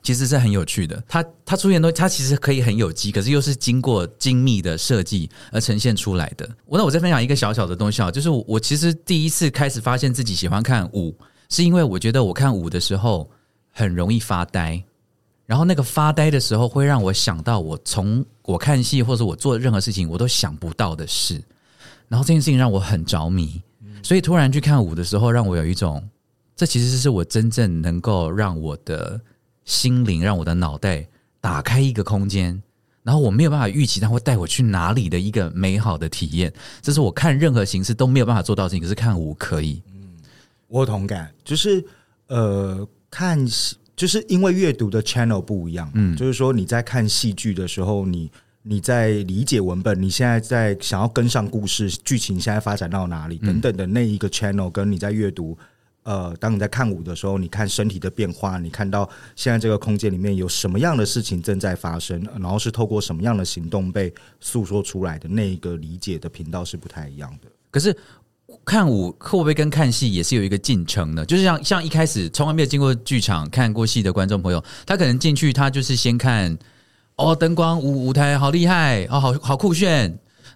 [SPEAKER 3] 其实是很有趣的。它它出现的东西，它其实可以很有机，可是又是经过精密的设计而呈现出来的。我那我再分享一个小小的东西啊，就是我我其实第一次开始发现自己喜欢看舞，是因为我觉得我看舞的时候很容易发呆。然后那个发呆的时候，会让我想到我从我看戏或者我做任何事情我都想不到的事，然后这件事情让我很着迷，所以突然去看舞的时候，让我有一种，这其实是我真正能够让我的心灵、让我的脑袋打开一个空间，然后我没有办法预期它会带我去哪里的一个美好的体验，这是我看任何形式都没有办法做到的事情，可是看舞可以。
[SPEAKER 4] 我有同感，就是呃，看戏就是因为阅读的 channel 不一样，嗯，就是说你在看戏剧的时候，你你在理解文本，你现在在想要跟上故事剧情现在发展到哪里等等的那一个 channel，跟你在阅读。呃，当你在看舞的时候，你看身体的变化，你看到现在这个空间里面有什么样的事情正在发生，然后是透过什么样的行动被诉说出来的，那一个理解的频道是不太一样的。
[SPEAKER 3] 可是看舞会不会跟看戏也是有一个进程的？就是像像一开始从来没有进过剧场看过戏的观众朋友，他可能进去他就是先看哦灯光舞舞台好厉害哦好好酷炫，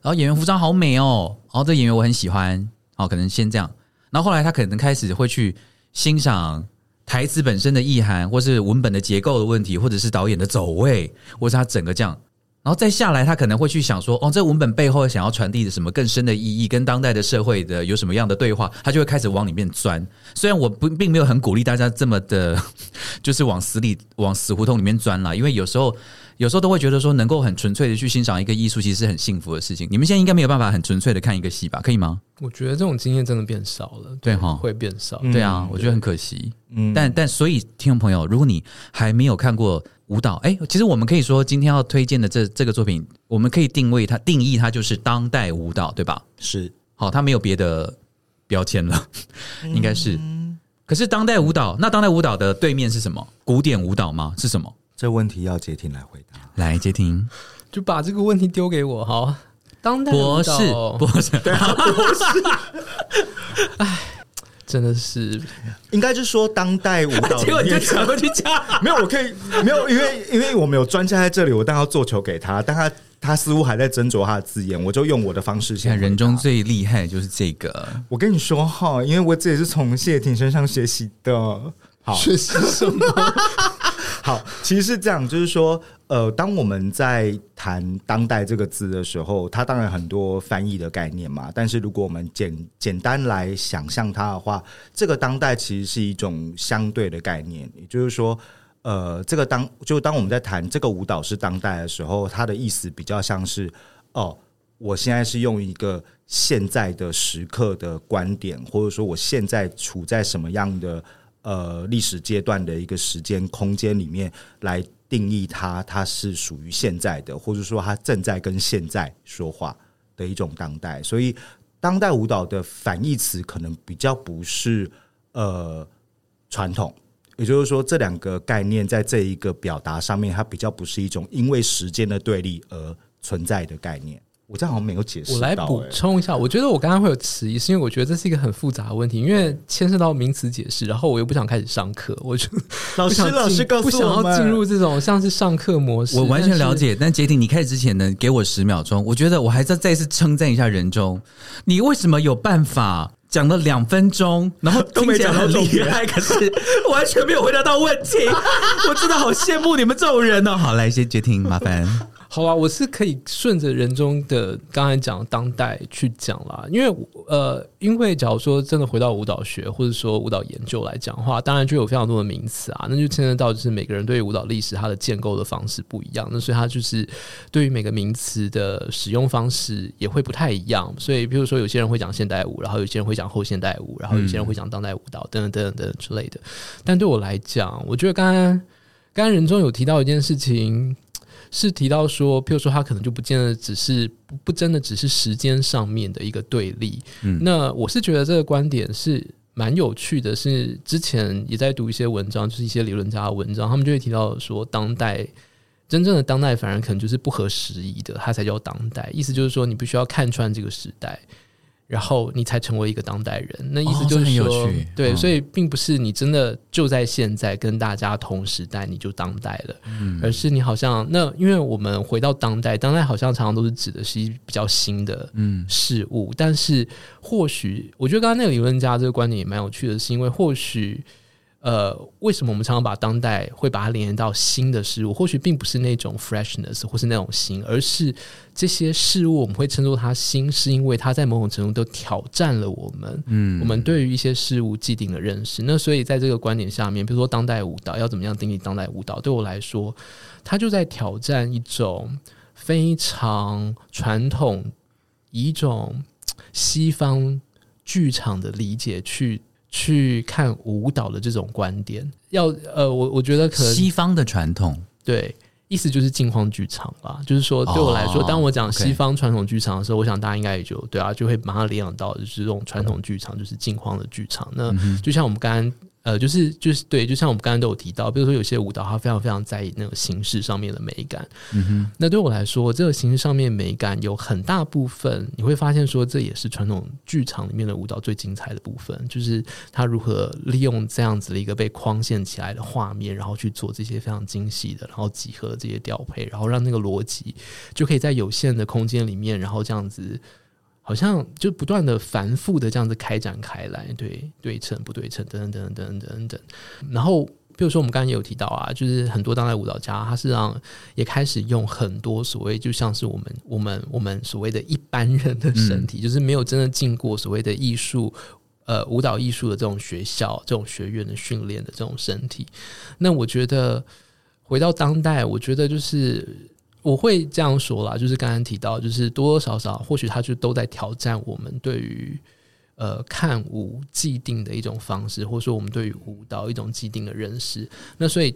[SPEAKER 3] 然后演员服装好美哦，然后这演员我很喜欢，哦可能先这样，然后后来他可能开始会去欣赏。台词本身的意涵，或是文本的结构的问题，或者是导演的走位，或是他整个这样，然后再下来，他可能会去想说，哦，这文本背后想要传递的什么更深的意义，跟当代的社会的有什么样的对话，他就会开始往里面钻。虽然我不并没有很鼓励大家这么的，就是往死里往死胡同里面钻了，因为有时候有时候都会觉得说，能够很纯粹的去欣赏一个艺术，其实是很幸福的事情。你们现在应该没有办法很纯粹的看一个戏吧？可以吗？
[SPEAKER 5] 我觉得这种经验真的变少了，
[SPEAKER 3] 对哈
[SPEAKER 5] 会变少。
[SPEAKER 3] 对啊，我觉得很可惜。
[SPEAKER 4] 嗯
[SPEAKER 3] 但但所以，听众朋友，如果你还没有看过舞蹈，哎，其实我们可以说今天要推荐的这这个作品，我们可以定位它、定义它就是当代舞蹈，对吧？
[SPEAKER 4] 是
[SPEAKER 3] 好，它没有别的标签了，应该是。可是当代舞蹈，那当代舞蹈的对面是什么？古典舞蹈吗？是什么？
[SPEAKER 4] 这问题要杰婷来回答。
[SPEAKER 3] 来，杰婷，
[SPEAKER 5] 就把这个问题丢给我，好。当代舞
[SPEAKER 3] 博士
[SPEAKER 5] 蹈，
[SPEAKER 3] 博士，对啊，
[SPEAKER 5] 真的是
[SPEAKER 4] 应该就是说当代舞蹈
[SPEAKER 3] 结果你就抢过去讲。
[SPEAKER 4] 没有，我可以没有，因为因为我们有专家在这里，我当然要做球给他，但他他似乎还在斟酌他的字眼，我就用我的方式
[SPEAKER 3] 现在
[SPEAKER 4] 先
[SPEAKER 3] 人中最厉害的就是这个，
[SPEAKER 4] 我跟你说哈，因为我这也是从谢婷身上学习的。好，
[SPEAKER 5] 学习什么？
[SPEAKER 4] 好，其实是这样，就是说，呃，当我们在谈“当代”这个字的时候，它当然很多翻译的概念嘛。但是如果我们简简单来想象它的话，这个“当代”其实是一种相对的概念，也就是说，呃，这个当就当我们在谈这个舞蹈是当代的时候，它的意思比较像是哦，我现在是用一个现在的时刻的观点，或者说我现在处在什么样的呃历史阶段的一个时间空间里面来定义它，它是属于现在的，或者说它正在跟现在说话的一种当代。所以，当代舞蹈的反义词可能比较不是呃传统。也就是说，这两个概念在这一个表达上面，它比较不是一种因为时间的对立而存在的概念。我这样好像没有解释
[SPEAKER 5] 我来补充一下，我觉得我刚刚会有迟疑，是因为我觉得这是一个很复杂的问题，因为牵涉到名词解释，然后我又不想开始上课，我就
[SPEAKER 4] 老师老师告诉
[SPEAKER 5] 不想要进入这种像是上课模式。
[SPEAKER 3] 我完全了。解，但杰婷，你开始之前呢，给我十秒钟，我觉得我还是要再次称赞一下人中，你为什么有办法讲了两分钟，然后
[SPEAKER 4] 都没讲到重点
[SPEAKER 3] 厉害，可是完全没有回答到问题，我真的好羡慕你们这种人哦。好，来，先杰婷，麻烦。
[SPEAKER 5] 好啊，我是可以顺着人中的刚才讲当代去讲啦，因为呃，因为假如说真的回到舞蹈学或者说舞蹈研究来讲的话，当然就有非常多的名词啊，那就牵涉到就是每个人对于舞蹈历史它的建构的方式不一样，那所以它就是对于每个名词的使用方式也会不太一样，所以比如说有些人会讲现代舞，然后有些人会讲后现代舞，然后有些人会讲当代舞蹈等等等等之类的，但对我来讲，我觉得刚刚刚刚人中有提到一件事情。是提到说，譬如说，他可能就不见得只是不不真的只是时间上面的一个对立。
[SPEAKER 3] 嗯
[SPEAKER 5] 那我是觉得这个观点是蛮有趣的，是之前也在读一些文章，就是一些理论家的文章，他们就会提到说，当代真正的当代反而可能就是不合时宜的，它才叫当代。意思就是说，你必须要看穿这个时代。然后你才成为一个当代人，那意思就是说，
[SPEAKER 3] 趣
[SPEAKER 5] 对，
[SPEAKER 3] 嗯。
[SPEAKER 5] 所以并不是你真的就在现在跟大家同时代你就当代了，
[SPEAKER 3] 嗯。
[SPEAKER 5] 而是你好像那，因为我们回到当代，当代好像常常都是指的是一比较新的
[SPEAKER 3] 嗯。
[SPEAKER 5] 事物，但是或许我觉得刚刚那个理论家这个观点也蛮有趣的，是因为或许呃，为什么我们常常把当代会把它连到新的事物？或许并不是那种 freshness 或是那种新，而是这些事物我们会称作它新，是因为它在某种程度都挑战了我们。
[SPEAKER 3] 嗯
[SPEAKER 5] 我们对于一些事物既定的认识。那所以在这个观点下面，比如说当代舞蹈要怎么样定义当代舞蹈，对我来说，它就在挑战一种非常传统，以一种西方剧场的理解去去看舞蹈的这种观点。要呃，我我觉得可能
[SPEAKER 3] 西方的传统，
[SPEAKER 5] 对，意思就是镜框剧场吧。就是说，对我来说，
[SPEAKER 3] 哦
[SPEAKER 5] 当我讲西方传统剧场的时候，我想大家应该也就对啊，就会马上联想到就是这种传统剧场，就是镜框的剧场。那就像我们刚刚。呃，就是就是对，就像我们刚刚都有提到，比如说有些舞蹈，它非常非常在意那个形式上面的美感。
[SPEAKER 3] 嗯哼，
[SPEAKER 5] 那对我来说，这个形式上面美感有很大部分，你会发现说，这也是传统剧场里面的舞蹈最精彩的部分，就是它如何利用这样子的一个被框限起来的画面，然后去做这些非常精细的，然后几何的这些调配，然后让那个逻辑就可以在有限的空间里面，然后这样子。好像就不断的反复的这样子开展开来，对对称不对称等等等等等等等，然后比如说我们刚刚也有提到啊，就是很多当代舞蹈家，他是让也开始用很多所谓就像是我们我们我们所谓的一般人的身体，就是没有真的进过所谓的艺术。呃，舞蹈艺术的这种学校、这种学院的训练的这种身体，那我觉得回到当代，我觉得就是我会这样说啦，就是刚刚提到，就是多多少少，或许他就都在挑战我们对于呃看舞既定的一种方式，或者说我们对于舞蹈一种既定的认识。那所以，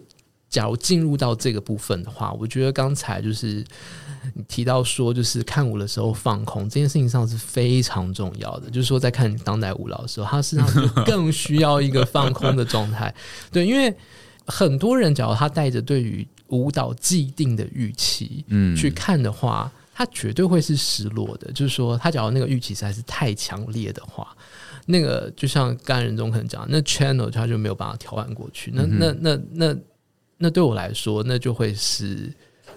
[SPEAKER 5] 假如进入到这个部分的话，我觉得刚才就是你提到说，就是看舞的时候放空这件事情上是非常重要的。就是说，在看当代舞蹈的时候，它实际上就更需要一个放空的状态。对，因为很多人，假如他带着对于舞蹈既定的预期，
[SPEAKER 3] 嗯
[SPEAKER 5] 去看的话，他绝对会是失落的。就是说，他假如那个预期实在是太强烈的话，那个就像刚才人中可能讲，那 channel 他就没有办法调换过去。那那那那那对我来说，那就会是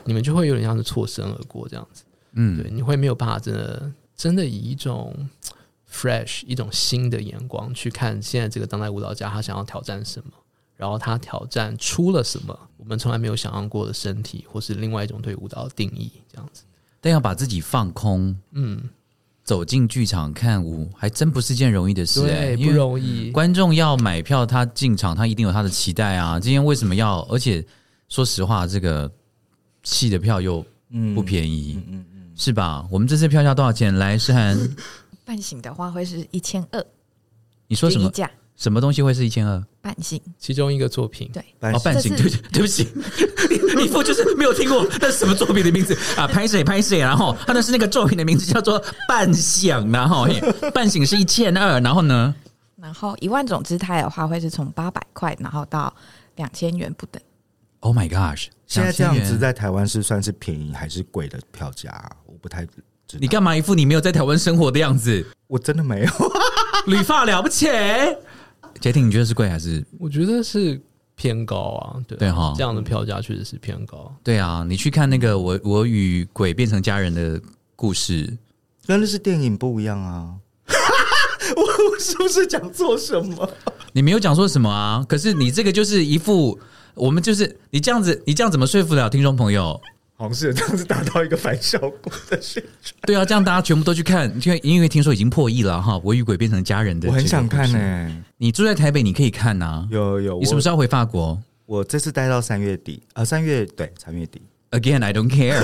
[SPEAKER 5] 你们就会有点像是错身而过这样子。
[SPEAKER 3] 嗯
[SPEAKER 5] 对，你会没有办法真的真的以一种 fresh 一种新的眼光去看现在这个当代舞蹈家他想要挑战什么，然后他挑战出了什么我们从来没有想象过的身体，或是另外一种对舞蹈的定义，这样子。
[SPEAKER 3] 但要把自己放空，
[SPEAKER 5] 嗯，
[SPEAKER 3] 走进剧场看舞，还真不是件容易的事、欸，
[SPEAKER 5] 对，不容易。
[SPEAKER 3] 观众要买票，他进场，他一定有他的期待啊。今天为什么要？而且说实话，这个戏的票又
[SPEAKER 4] 嗯
[SPEAKER 3] 不便宜，
[SPEAKER 4] 嗯嗯，
[SPEAKER 3] 是吧？我们这次票价多少钱？来，诗涵，
[SPEAKER 6] 半醒的话会是一千二，
[SPEAKER 3] 你说什么？什么东西会是一千二？
[SPEAKER 6] 半醒，
[SPEAKER 5] 其中一个作品，
[SPEAKER 6] 对，
[SPEAKER 3] 哦，半醒，对对对不起，你你父就是没有听过那是什么作品的名字啊？拍谁拍谁，然后他那是那个作品的名字叫做半醒，然后半醒是一千二，然后呢？
[SPEAKER 6] 然后一万种姿态的话会是从八百块，然后到两千元不等。
[SPEAKER 3] Oh my gosh！
[SPEAKER 4] 现在这样子在台湾是算是便宜还是贵的票价啊、我不太知道
[SPEAKER 3] 你干嘛一副你没有在台湾生活的样子？
[SPEAKER 4] 我真的没有。
[SPEAKER 3] 理发了不起？杰婷，你觉得是贵还是？
[SPEAKER 5] 我觉得是偏高啊，对
[SPEAKER 3] 对哈
[SPEAKER 5] 这样的票价确实是偏高。
[SPEAKER 3] 对啊，你去看那个我我与鬼变成家人的故事，
[SPEAKER 4] 跟那是电影不一样啊。我 我是不是讲错什么？
[SPEAKER 3] 你没有讲错什么啊？可是你这个就是一副，我们就是你这样子，你这样怎么说服了听众朋友？
[SPEAKER 4] 好像是这样子达到一个反效果的宣传。
[SPEAKER 3] 对啊，这样大家全部都去看，因为因为听说已经破亿了哈。我与鬼变成家人的，
[SPEAKER 4] 我很想看呢、。
[SPEAKER 3] 你住在台北，你可以看呐、
[SPEAKER 4] 有有，
[SPEAKER 3] 你什么时
[SPEAKER 4] 候？
[SPEAKER 3] 回法国
[SPEAKER 4] 我这次待到三月底啊，三月对，三月底。
[SPEAKER 3] ？Again, I don't care。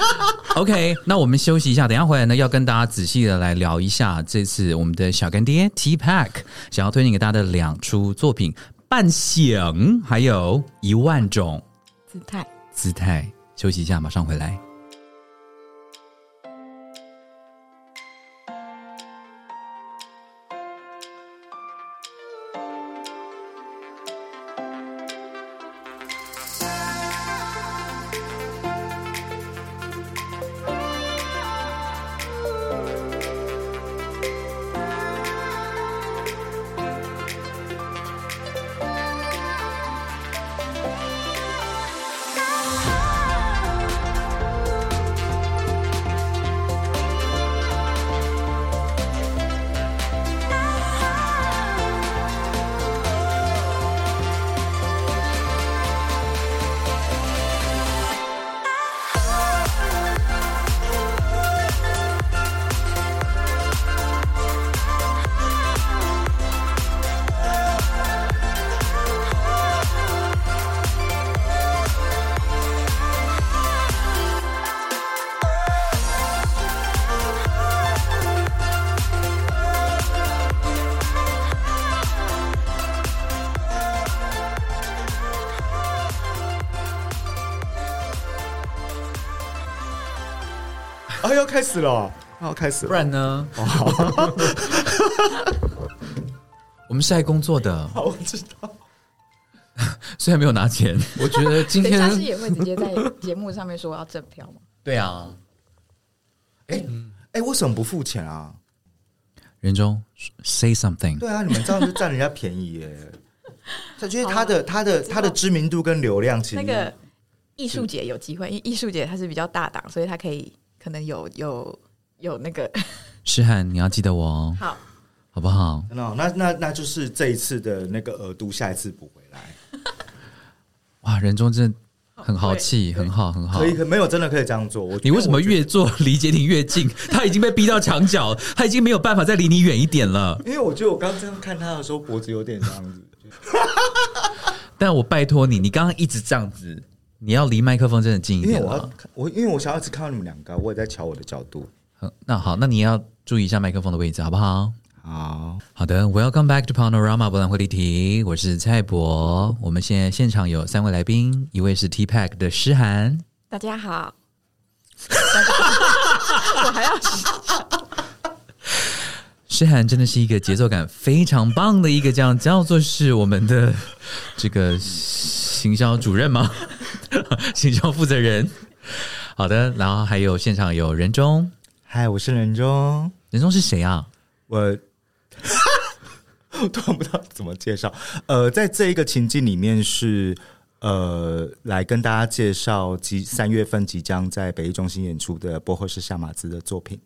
[SPEAKER 3] OK，那我们休息一下，等一下回来呢，要跟大家仔细的来聊一下这次我们的小干爹 T Pack 想要推荐给大家的两出作品《半醒》还有《一万种
[SPEAKER 6] 姿态。
[SPEAKER 3] 姿态》。休息一下，马上回来。
[SPEAKER 4] 要开始了，啊要开始
[SPEAKER 3] 不。然呢？我们是来工作的，
[SPEAKER 4] 好，我知道。
[SPEAKER 3] 虽然没有拿钱。
[SPEAKER 5] 我觉得今
[SPEAKER 6] 等一下是也会直接在节目上面说要赠票吗？
[SPEAKER 3] 对啊，
[SPEAKER 4] 哎，为什么不付钱啊？
[SPEAKER 3] 人中 say something。
[SPEAKER 4] 对啊，你们这样就占人家便宜耶。他觉得他的他的他的知名度跟流量其实
[SPEAKER 6] 那个艺术节有机会，因为艺术节它是比较大档，所以它可以可能有有有那个
[SPEAKER 3] 诗涵，你要记得我哦，
[SPEAKER 6] 好。
[SPEAKER 3] 好不好？
[SPEAKER 4] 真的哦、那那那就是这一次的那个额度，下一次补回来，
[SPEAKER 3] 哇，人中真的很豪气，很好，很好
[SPEAKER 4] 可。以，可没有真的可以这样做。我
[SPEAKER 3] 你为什么越做离杰婷越近？他已经被逼到墙角，他已经没有办法再离你远一点了。
[SPEAKER 4] 因为我觉得我刚刚这样看他的时候，脖子有点这样子。
[SPEAKER 3] 但我拜托你，你刚刚一直这样子，你要离麦克风真的近一
[SPEAKER 4] 因为。我要看我，因为我想要只看到你们两个，我也在瞧我的角度。
[SPEAKER 3] 嗯那好，那你也要注意一下麦克风的位置，好不好？
[SPEAKER 4] 好，
[SPEAKER 3] 好的，Welcome back to Panorama 博览会立体，我是蔡博。我们现在现场有三位来宾，一位是 T Pack 的诗涵，
[SPEAKER 6] 大家好，我还要
[SPEAKER 3] 诗涵真的是一个节奏感非常棒的一个，这样叫做是我们的这个行销主任吗？行销负责人。好的，然后还有现场有任中，
[SPEAKER 4] 嗨，我是任中，
[SPEAKER 3] 任中是谁啊？
[SPEAKER 4] 我 我突然不知道怎么介绍。呃，在这一个情境里面是呃，来跟大家介绍即三月份即将在北艺中心演出的波赫士夏马兹的作品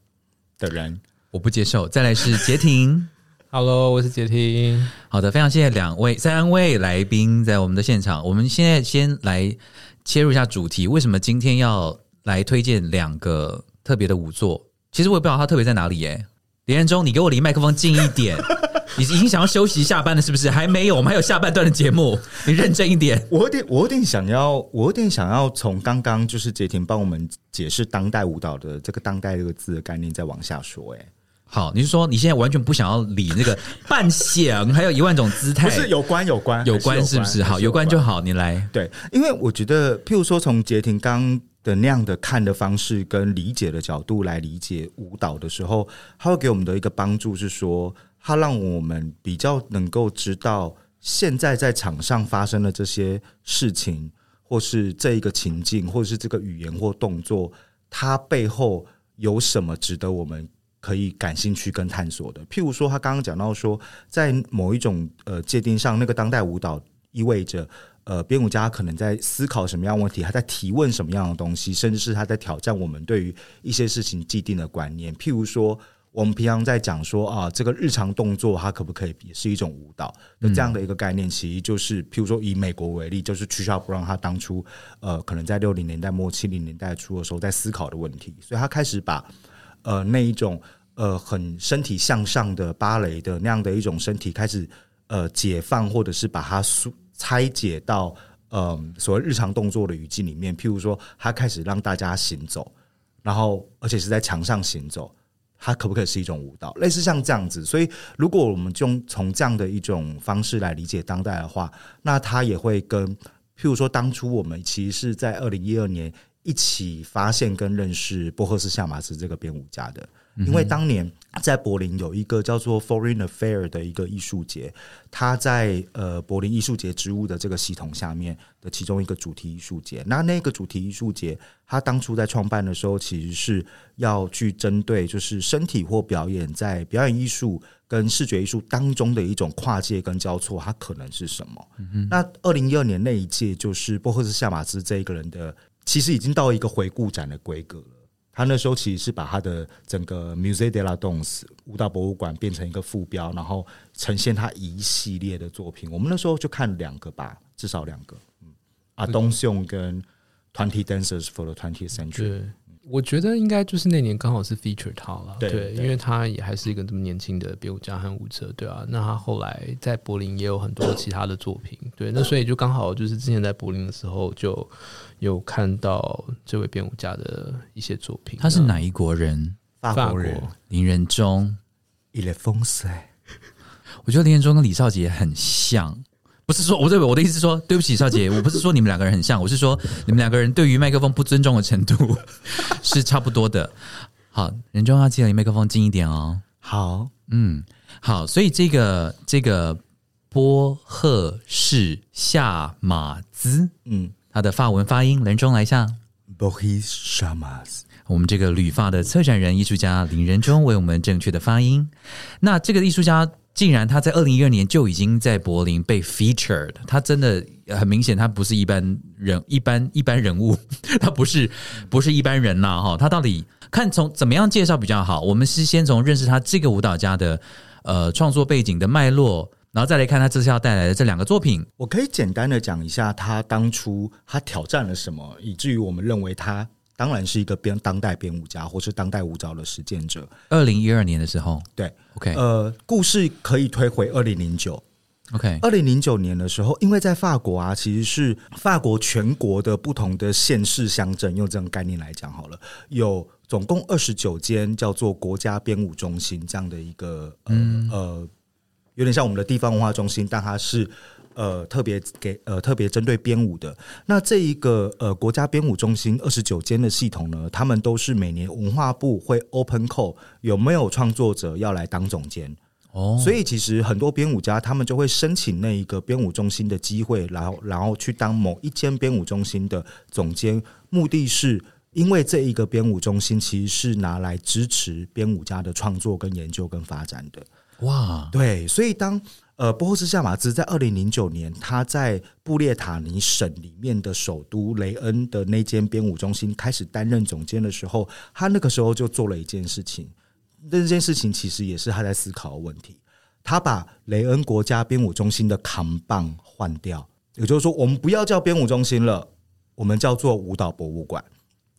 [SPEAKER 4] 的人。
[SPEAKER 3] 我不接受。再来是杰婷。
[SPEAKER 5] Hello，我是杰婷。
[SPEAKER 3] 好的，非常谢谢两位、三位来宾在我们的现场。我们现在先来切入一下主题，为什么今天要来推荐两个特别的舞作？其实我也不知道它特别在哪里耶。连彦中，你给我离麦克风近一点。你已经想要休息下班了，是不是？还没有，我们还有下半段的节目，你认真一点。
[SPEAKER 4] 我有点，我有点想要，我有点想要从刚刚就是杰婷帮我们解释当代舞蹈的这个“当代”这个字的概念，再往下说、哎，
[SPEAKER 3] 好，你是说你现在完全不想要理那个 半响，还有一万种姿态？
[SPEAKER 4] 不是有关有关
[SPEAKER 3] 有
[SPEAKER 4] 还
[SPEAKER 3] 关是不是？好，有关就。好，你来。
[SPEAKER 4] 对，因为我觉得，譬如说从杰婷刚的那样的看的方式跟理解的角度来理解舞蹈的时候，他会给我们的一个帮助是说，他让我们比较能够知道现在在场上发生的这些事情，或是这一个情境，或者是这个语言或动作，它背后有什么值得我们可以感兴趣跟探索的。譬如说，他刚刚讲到说，在某一种呃界定上，那个当代舞蹈意味着。呃，编舞家可能在思考什么样问题，他在提问什么样的东西，甚至是他在挑战我们对于一些事情既定的观念。譬如说，我们平常在讲说啊，这个日常动作它可不可以也是一种舞蹈？那这样的一个概念，其实就是譬如说以美国为例，就是取消不让他当初呃，可能在六零年代末七零年代初的时候在思考的问题，所以他开始把呃那一种呃很身体向上的芭蕾的那样的一种身体开始呃解放，或者是把它。拆解到嗯，所谓日常动作的语境里面，譬如说，他开始让大家行走，然后而且是在墙上行走，它可不可以是一种舞蹈？类似像这样子。所以，如果我们就从这样的一种方式来理解当代的话，那它也会跟譬如说，当初我们其实是在二零一二年一起发现跟认识波赫斯夏马斯这个编舞家的。因为当年在柏林有一个叫做 Foreign Affair 的一个艺术节，它在呃柏林艺术节之物的这个系统下面的其中一个主题艺术节。那那个主题艺术节，它当初在创办的时候，其实是要去针对就是身体或表演在表演艺术跟视觉艺术当中的一种跨界跟交错，它可能是什么？那二零一二年那一届，就是波赫斯夏马兹这一个人的，其实已经到一个回顾展的规格了。他那时候其实是把他的整个 Musée de la Danse 舞蹈博物馆变成一个副标，然后呈现他一系列的作品。我们那时候就看两个吧，至少两个，嗯，阿东雄跟 Twenty Dancers for the Twentieth Century。
[SPEAKER 5] 我觉得应该就是那年刚好是 feature 他了，
[SPEAKER 4] 对，
[SPEAKER 5] 因为他也还是一个这么年轻的编舞家和舞者，对啊。那他后来在柏林也有很多其他的作品，对，那所以就刚好就是之前在柏林的时候就有看到这位编舞家的一些作品。
[SPEAKER 3] 他是哪一国人？
[SPEAKER 4] 法国人
[SPEAKER 3] 林仁忠。
[SPEAKER 4] 伊勒风塞，
[SPEAKER 3] 我觉得林仁忠跟李少杰很像。不是说，我对我的意思是说，对不起，少杰，我不是说你们两个人很像，我是说你们两个人对于麦克风不尊重的程度 是差不多的。好，人中要记得离麦克风近一点哦。
[SPEAKER 4] 好，
[SPEAKER 3] 嗯，好，所以这个这个波赫士夏马兹，嗯，他的发文发音，人中来一下。
[SPEAKER 4] 波赫夏马兹，
[SPEAKER 3] 我们这个旅发的策展人艺术家林仁忠为我们正确的发音。那这个艺术家。竟然他在二零一二年就已经在柏林被 featured，他真的很明显，他不是一般人，一般一般人物，他不是不是一般人呐哈。他到底看从怎么样介绍比较好？我们是先从认识他这个舞蹈家的呃创作背景的脉络，然后再来看他这次要带来的这两个作品。
[SPEAKER 4] 我可以简单的讲一下他当初他挑战了什么，以至于我们认为他。当然是一个编当代编舞家，或是当代舞蹈的实践者。
[SPEAKER 3] 二零一二年的时候，
[SPEAKER 4] 对
[SPEAKER 3] ，OK，
[SPEAKER 4] 呃，故事可以推回二零零九
[SPEAKER 3] ，OK，
[SPEAKER 4] 二零零九年的时候，因为在法国啊，其实是法国全国的不同的县市乡镇，用这种概念来讲好了，有总共二十九间叫做国家编舞中心这样的一个，呃呃，有点像我们的地方文化中心，但它是。呃，特别给呃特别针对编舞的。那这一个呃国家编舞中心二十九间的系统呢，他们都是每年文化部会 open call 有没有创作者要来当总监。哦，所以其实很多编舞家他们就会申请那一个编舞中心的机会，然后然后去当某一间编舞中心的总监，目的是因为这一个编舞中心其实是拿来支持编舞家的创作跟研究跟发展的。哇，对，所以当。呃，波赫斯夏马兹在二零零九年，他在布列塔尼省里面的首都雷恩的那间编舞中心开始担任总监的时候，他那个时候就做了一件事情。那件事情其实也是他在思考的问题。他把雷恩国家编舞中心的扛棒换掉，也就是说，我们不要叫编舞中心了，我们叫做舞蹈博物馆。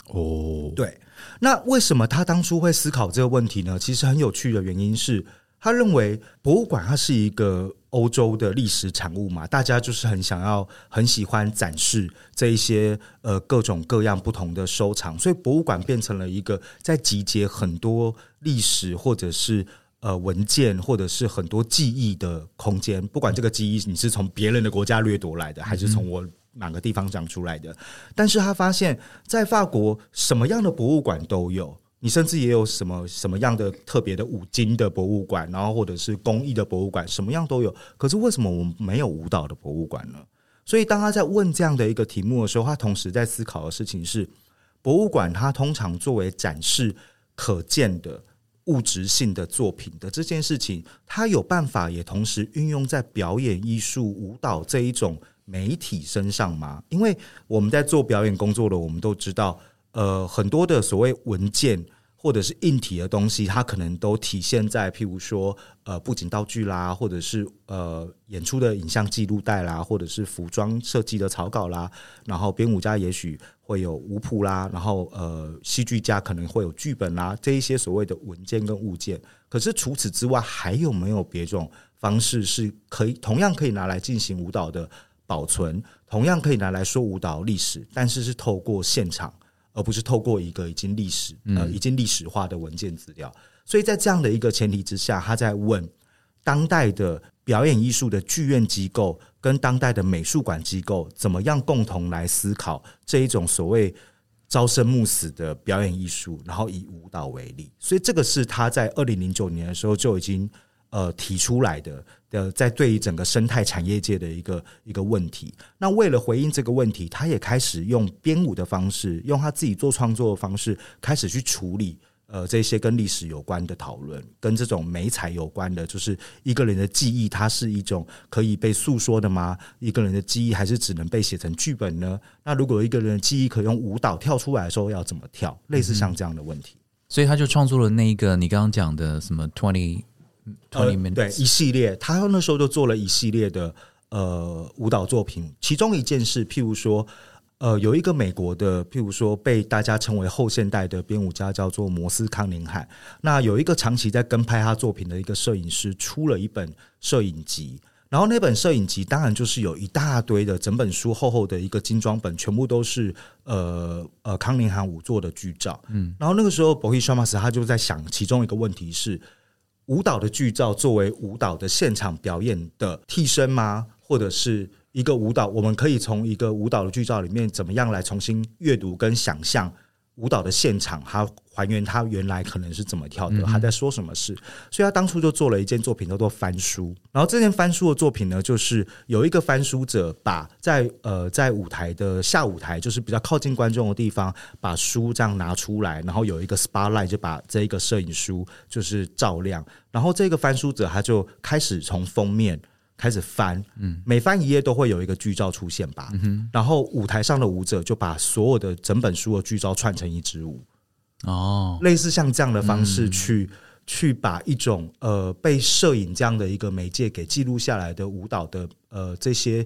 [SPEAKER 4] 哦，对。那为什么他当初会思考这个问题呢？其实很有趣的原因是。他认为博物馆它是一个欧洲的历史产物嘛，大家就是很想要、很喜欢展示这一些呃各种各样不同的收藏，所以博物馆变成了一个在集结很多历史或者是呃文件或者是很多记忆的空间。不管这个记忆你是从别人的国家掠夺来的，还是从我哪个地方长出来的，但是他发现，在法国什么样的博物馆都有。你甚至也有什么什么样的特别的五金的博物馆，然后或者是工艺的博物馆，什么样都有。可是为什么我们没有舞蹈的博物馆呢？所以当他在问这样的一个题目的时候，他同时在思考的事情是：博物馆它通常作为展示可见的物质性的作品的这件事情，它有办法也同时运用在表演艺术、舞蹈这一种媒体身上吗？因为我们在做表演工作的，我们都知道，呃，很多的所谓文件。或者是硬体的东西，它可能都体现在譬如说，呃，布景道具啦，或者是呃演出的影像记录带啦，或者是服装设计的草稿啦，然后编舞家也许会有舞谱啦，然后呃戏剧家可能会有剧本啦，这一些所谓的文件跟物件。可是除此之外，还有没有别种方式是可以同样可以拿来进行舞蹈的保存，同样可以拿来说舞蹈历史，但是是透过现场。而不是透过一个已经历史呃已经历史化的文件资料，所以在这样的一个前提之下，他在问当代的表演艺术的剧院机构跟当代的美术馆机构怎么样共同来思考这一种所谓朝生暮死的表演艺术，然后以舞蹈为例，所以这个是他在二零零九年的时候就已经呃提出来的。呃，在对于整个生态产业界的一个一个问题，那为了回应这个问题，他也开始用编舞的方式，用他自己做创作的方式，开始去处理呃这些跟历史有关的讨论，跟这种美彩有关的，就是一个人的记忆，它是一种可以被诉说的吗？一个人的记忆还是只能被写成剧本呢？那如果一个人的记忆可用舞蹈跳出来的时候，要怎么跳？类似像这样的问题，
[SPEAKER 3] 所以他就创作了那一个你刚刚讲的什么 twenty。
[SPEAKER 4] 呃，对，一系列，他那时候就做了一系列的呃舞蹈作品。其中一件事，譬如说，呃，有一个美国的，譬如说被大家称为后现代的编舞家，叫做摩斯康宁海。那有一个长期在跟拍他作品的一个摄影师，出了一本摄影集。然后那本摄影集当然就是有一大堆的整本书厚厚的一个精装本，全部都是呃呃康宁汉舞做的剧照。嗯，然后那个时候博伊· m 马斯他就在想，其中一个问题是。舞蹈的剧照作为舞蹈的现场表演的替身吗？或者是一个舞蹈？我们可以从一个舞蹈的剧照里面，怎么样来重新阅读跟想象？舞蹈的现场，它还原他原来可能是怎么跳的，他在说什么事，所以他当初就做了一件作品叫做翻书。然后这件翻书的作品呢，就是有一个翻书者把在呃在舞台的下舞台，就是比较靠近观众的地方，把书这样拿出来，然后有一个 spotlight 就把这一个摄影书就是照亮，然后这个翻书者他就开始从封面。开始翻，嗯，每翻一页都会有一个剧照出现吧，然后舞台上的舞者就把所有的整本书的剧照串成一支舞，哦，类似像这样的方式去去把一种呃被摄影这样的一个媒介给记录下来的舞蹈的呃这些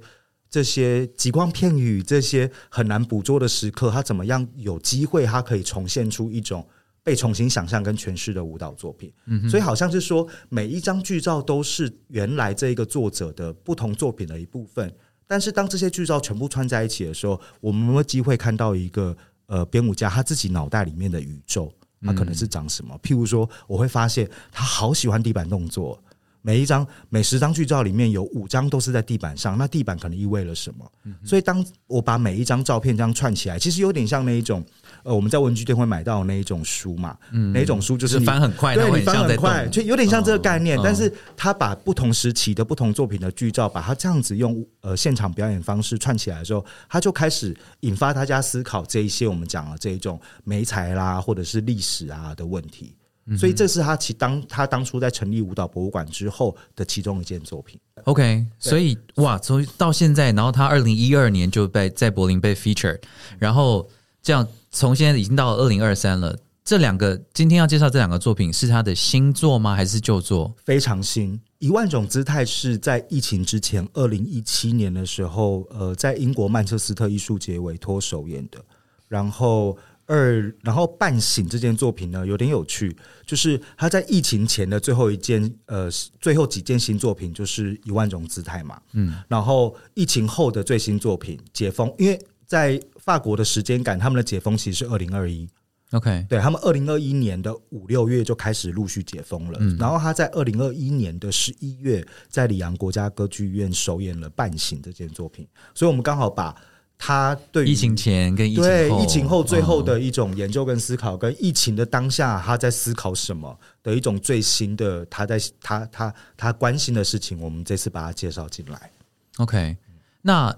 [SPEAKER 4] 这些极光片语这些很难捕捉的时刻，它怎么样有机会它可以重现出一种。被重新想象跟诠释的舞蹈作品，嗯所以好像是说每一张剧照都是原来这一个作者的不同作品的一部分。但是当这些剧照全部串在一起的时候，我们有机会看到一个呃编舞家他自己脑袋里面的宇宙，他可能是长什么？譬如说，我会发现他好喜欢地板动作，每一张每十张剧照里面有五张都是在地板上，那地板可能意味了什么？所以当我把每一张照片这样串起来，其实有点像那一种。呃，我们在文具店会买到那一种书嘛？嗯，哪一种书就是
[SPEAKER 3] 翻很快，
[SPEAKER 4] 对你翻很快，就有点像这个概念。但是他把不同时期的不同作品的剧照，把它这样子用呃现场表演方式串起来的时候，他就开始引发大家思考这一些我们讲的这一种美材啦，或者是历史啊的问题。所以这是他其当他当初在成立舞蹈博物馆之后的其中一件作品。
[SPEAKER 3] OK，所以哇，从到现在，然后他二零一二年就被在柏林被 feature，然后。这样，从现在已经到二零二三了。这两个今天要介绍这两个作品，是他的新作吗？还是旧作？
[SPEAKER 4] 非常新，一万种姿态是在疫情之前，二零一七年的时候，呃，在英国曼彻斯特艺术节委托首演的。然后二，然后半醒这件作品呢，有点有趣，就是他在疫情前的最后一件，呃，最后几件新作品就是一万种姿态嘛。嗯，然后疫情后的最新作品解封，因为。在法国的时间感，他们的解封其实是二零二一
[SPEAKER 3] ，OK，
[SPEAKER 4] 对他们二零二一年的五六月就开始陆续解封了，然后他在二零二一年的十一月在里昂国家歌剧院首演了《半醒》这件作品，所以我们刚好把他对
[SPEAKER 3] 疫情前跟疫情
[SPEAKER 4] 对疫情后最后的一种研究跟思考，跟疫情的当下他在思考什么的一种最新的他在他他他关心的事情，我们这次把它介绍进来
[SPEAKER 3] ，OK，那。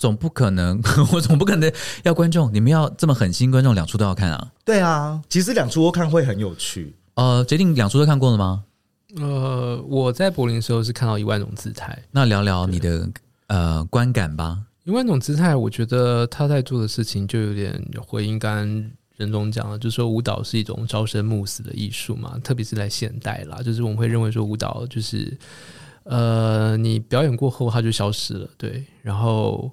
[SPEAKER 3] 总不可能，我总不可能要观众，你们要这么狠心，观众两出都要看啊？
[SPEAKER 4] 对啊，其实两出都看会很有趣。
[SPEAKER 3] 呃，决定两出都看过了吗？
[SPEAKER 5] 呃，我在柏林的时候是看到一万种姿态，
[SPEAKER 3] 那聊聊你的呃观感吧。
[SPEAKER 5] 一万种姿态，我觉得他在做的事情就有点回应刚刚任总讲的，就是说舞蹈是一种朝生暮死的艺术嘛，特别是在现代啦，就是我们会认为说舞蹈就是呃，你表演过后它就消失了，对。然后，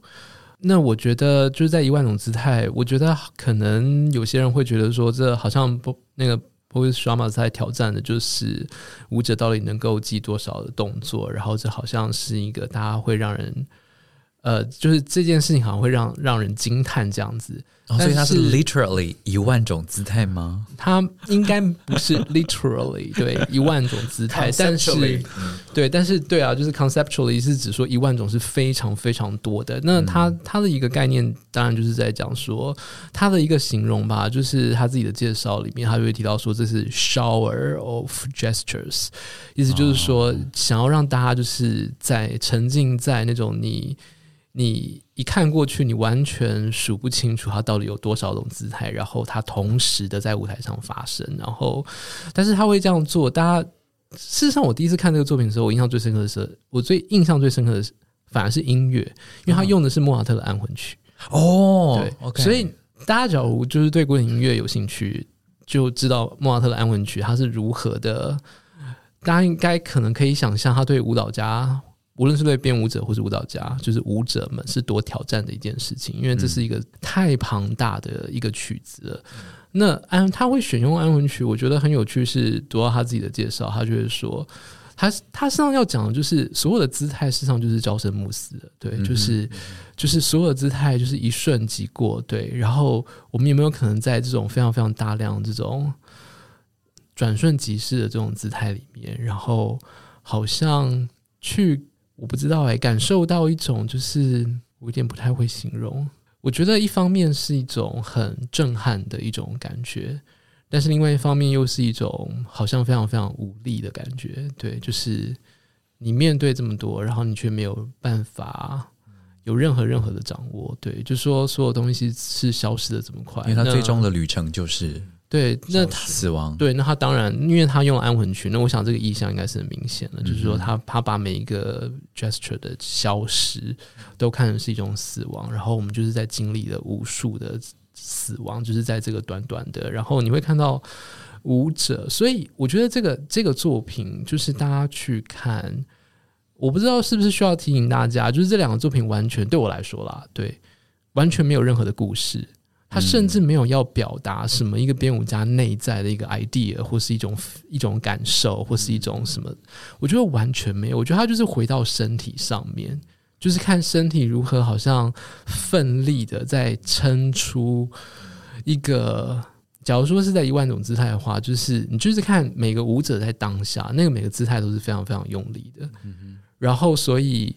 [SPEAKER 5] 那我觉得就是在一万种姿态，我觉得可能有些人会觉得说，这好像不那个。或者 s h a m a 在挑战的就是舞者到底能够记多少的动作，然后这好像是一个大家会让人，呃，就是这件事情好像会让让人惊叹这样子。
[SPEAKER 3] 所以它是 literally 一万种姿态吗？
[SPEAKER 5] 它应该不是 literally 对一万种姿态，但是对，但是对啊，就是 conceptually 是指说一万种是非常非常多的。那它它的一个概念，当然就是在讲说它的一个形容吧，就是他自己的介绍里面，他就会提到说这是 shower of gestures，意思就是说想要让大家就是在沉浸在那种你。你一看过去，你完全数不清楚它到底有多少种姿态，然后它同时的在舞台上发生，然后，但是他会这样做。大家事实上，我第一次看这个作品的时候，我印象最深刻的是，我最印象最深刻的是反而是音乐，因为他用的是莫扎特的安魂曲。
[SPEAKER 3] 哦，
[SPEAKER 5] 对，OK，所以大家假如就是对古典音乐有兴趣，就知道莫扎特的安魂曲它是如何的。大家应该可能可以想象，他对舞蹈家。无论是对编舞者或是舞蹈家，就是舞者们是多挑战的一件事情，因为这是一个太庞大的一个曲子了。那安他会选用安魂曲，我觉得很有趣。是读到他自己的介绍，他就会说，他他身上要讲的就是所有的姿态，事实上就是朝生暮死的。对，就是就是所有的姿态就是一瞬即过。对，然后我们有没有可能在这种非常非常大量这种转瞬即逝的这种姿态里面，然后好像去。我不知道哎，感受到一种就是我有点不太会形容。我觉得一方面是一种很震撼的一种感觉，但是另外一方面又是一种好像非常非常无力的感觉。对，就是你面对这么多，然后你却没有办法有任何任何的掌握。对，就说所有东西是消失的这么快，
[SPEAKER 3] 因为它最终的旅程就是。
[SPEAKER 5] 对，那他
[SPEAKER 3] 死亡。
[SPEAKER 5] 对，那他当然，因为他用安魂曲，那我想这个意象应该是很明显的，就是说他他把每一个 gesture 的消失都看成是一种死亡，然后我们就是在经历了无数的死亡，就是在这个短短的，然后你会看到舞者，所以我觉得这个这个作品就是大家去看，我不知道是不是需要提醒大家，就是这两个作品完全对我来说啦，对，完全没有任何的故事。他甚至没有要表达什么一个编舞家内在的一个 idea，或是一种一种感受，或是一种什么？我觉得完全没有。我觉得他就是回到身体上面，就是看身体如何好像奋力的在撑出一个。假如说是在一万种姿态的话，就是你就是看每个舞者在当下那个每个姿态都是非常非常用力的。然后所以。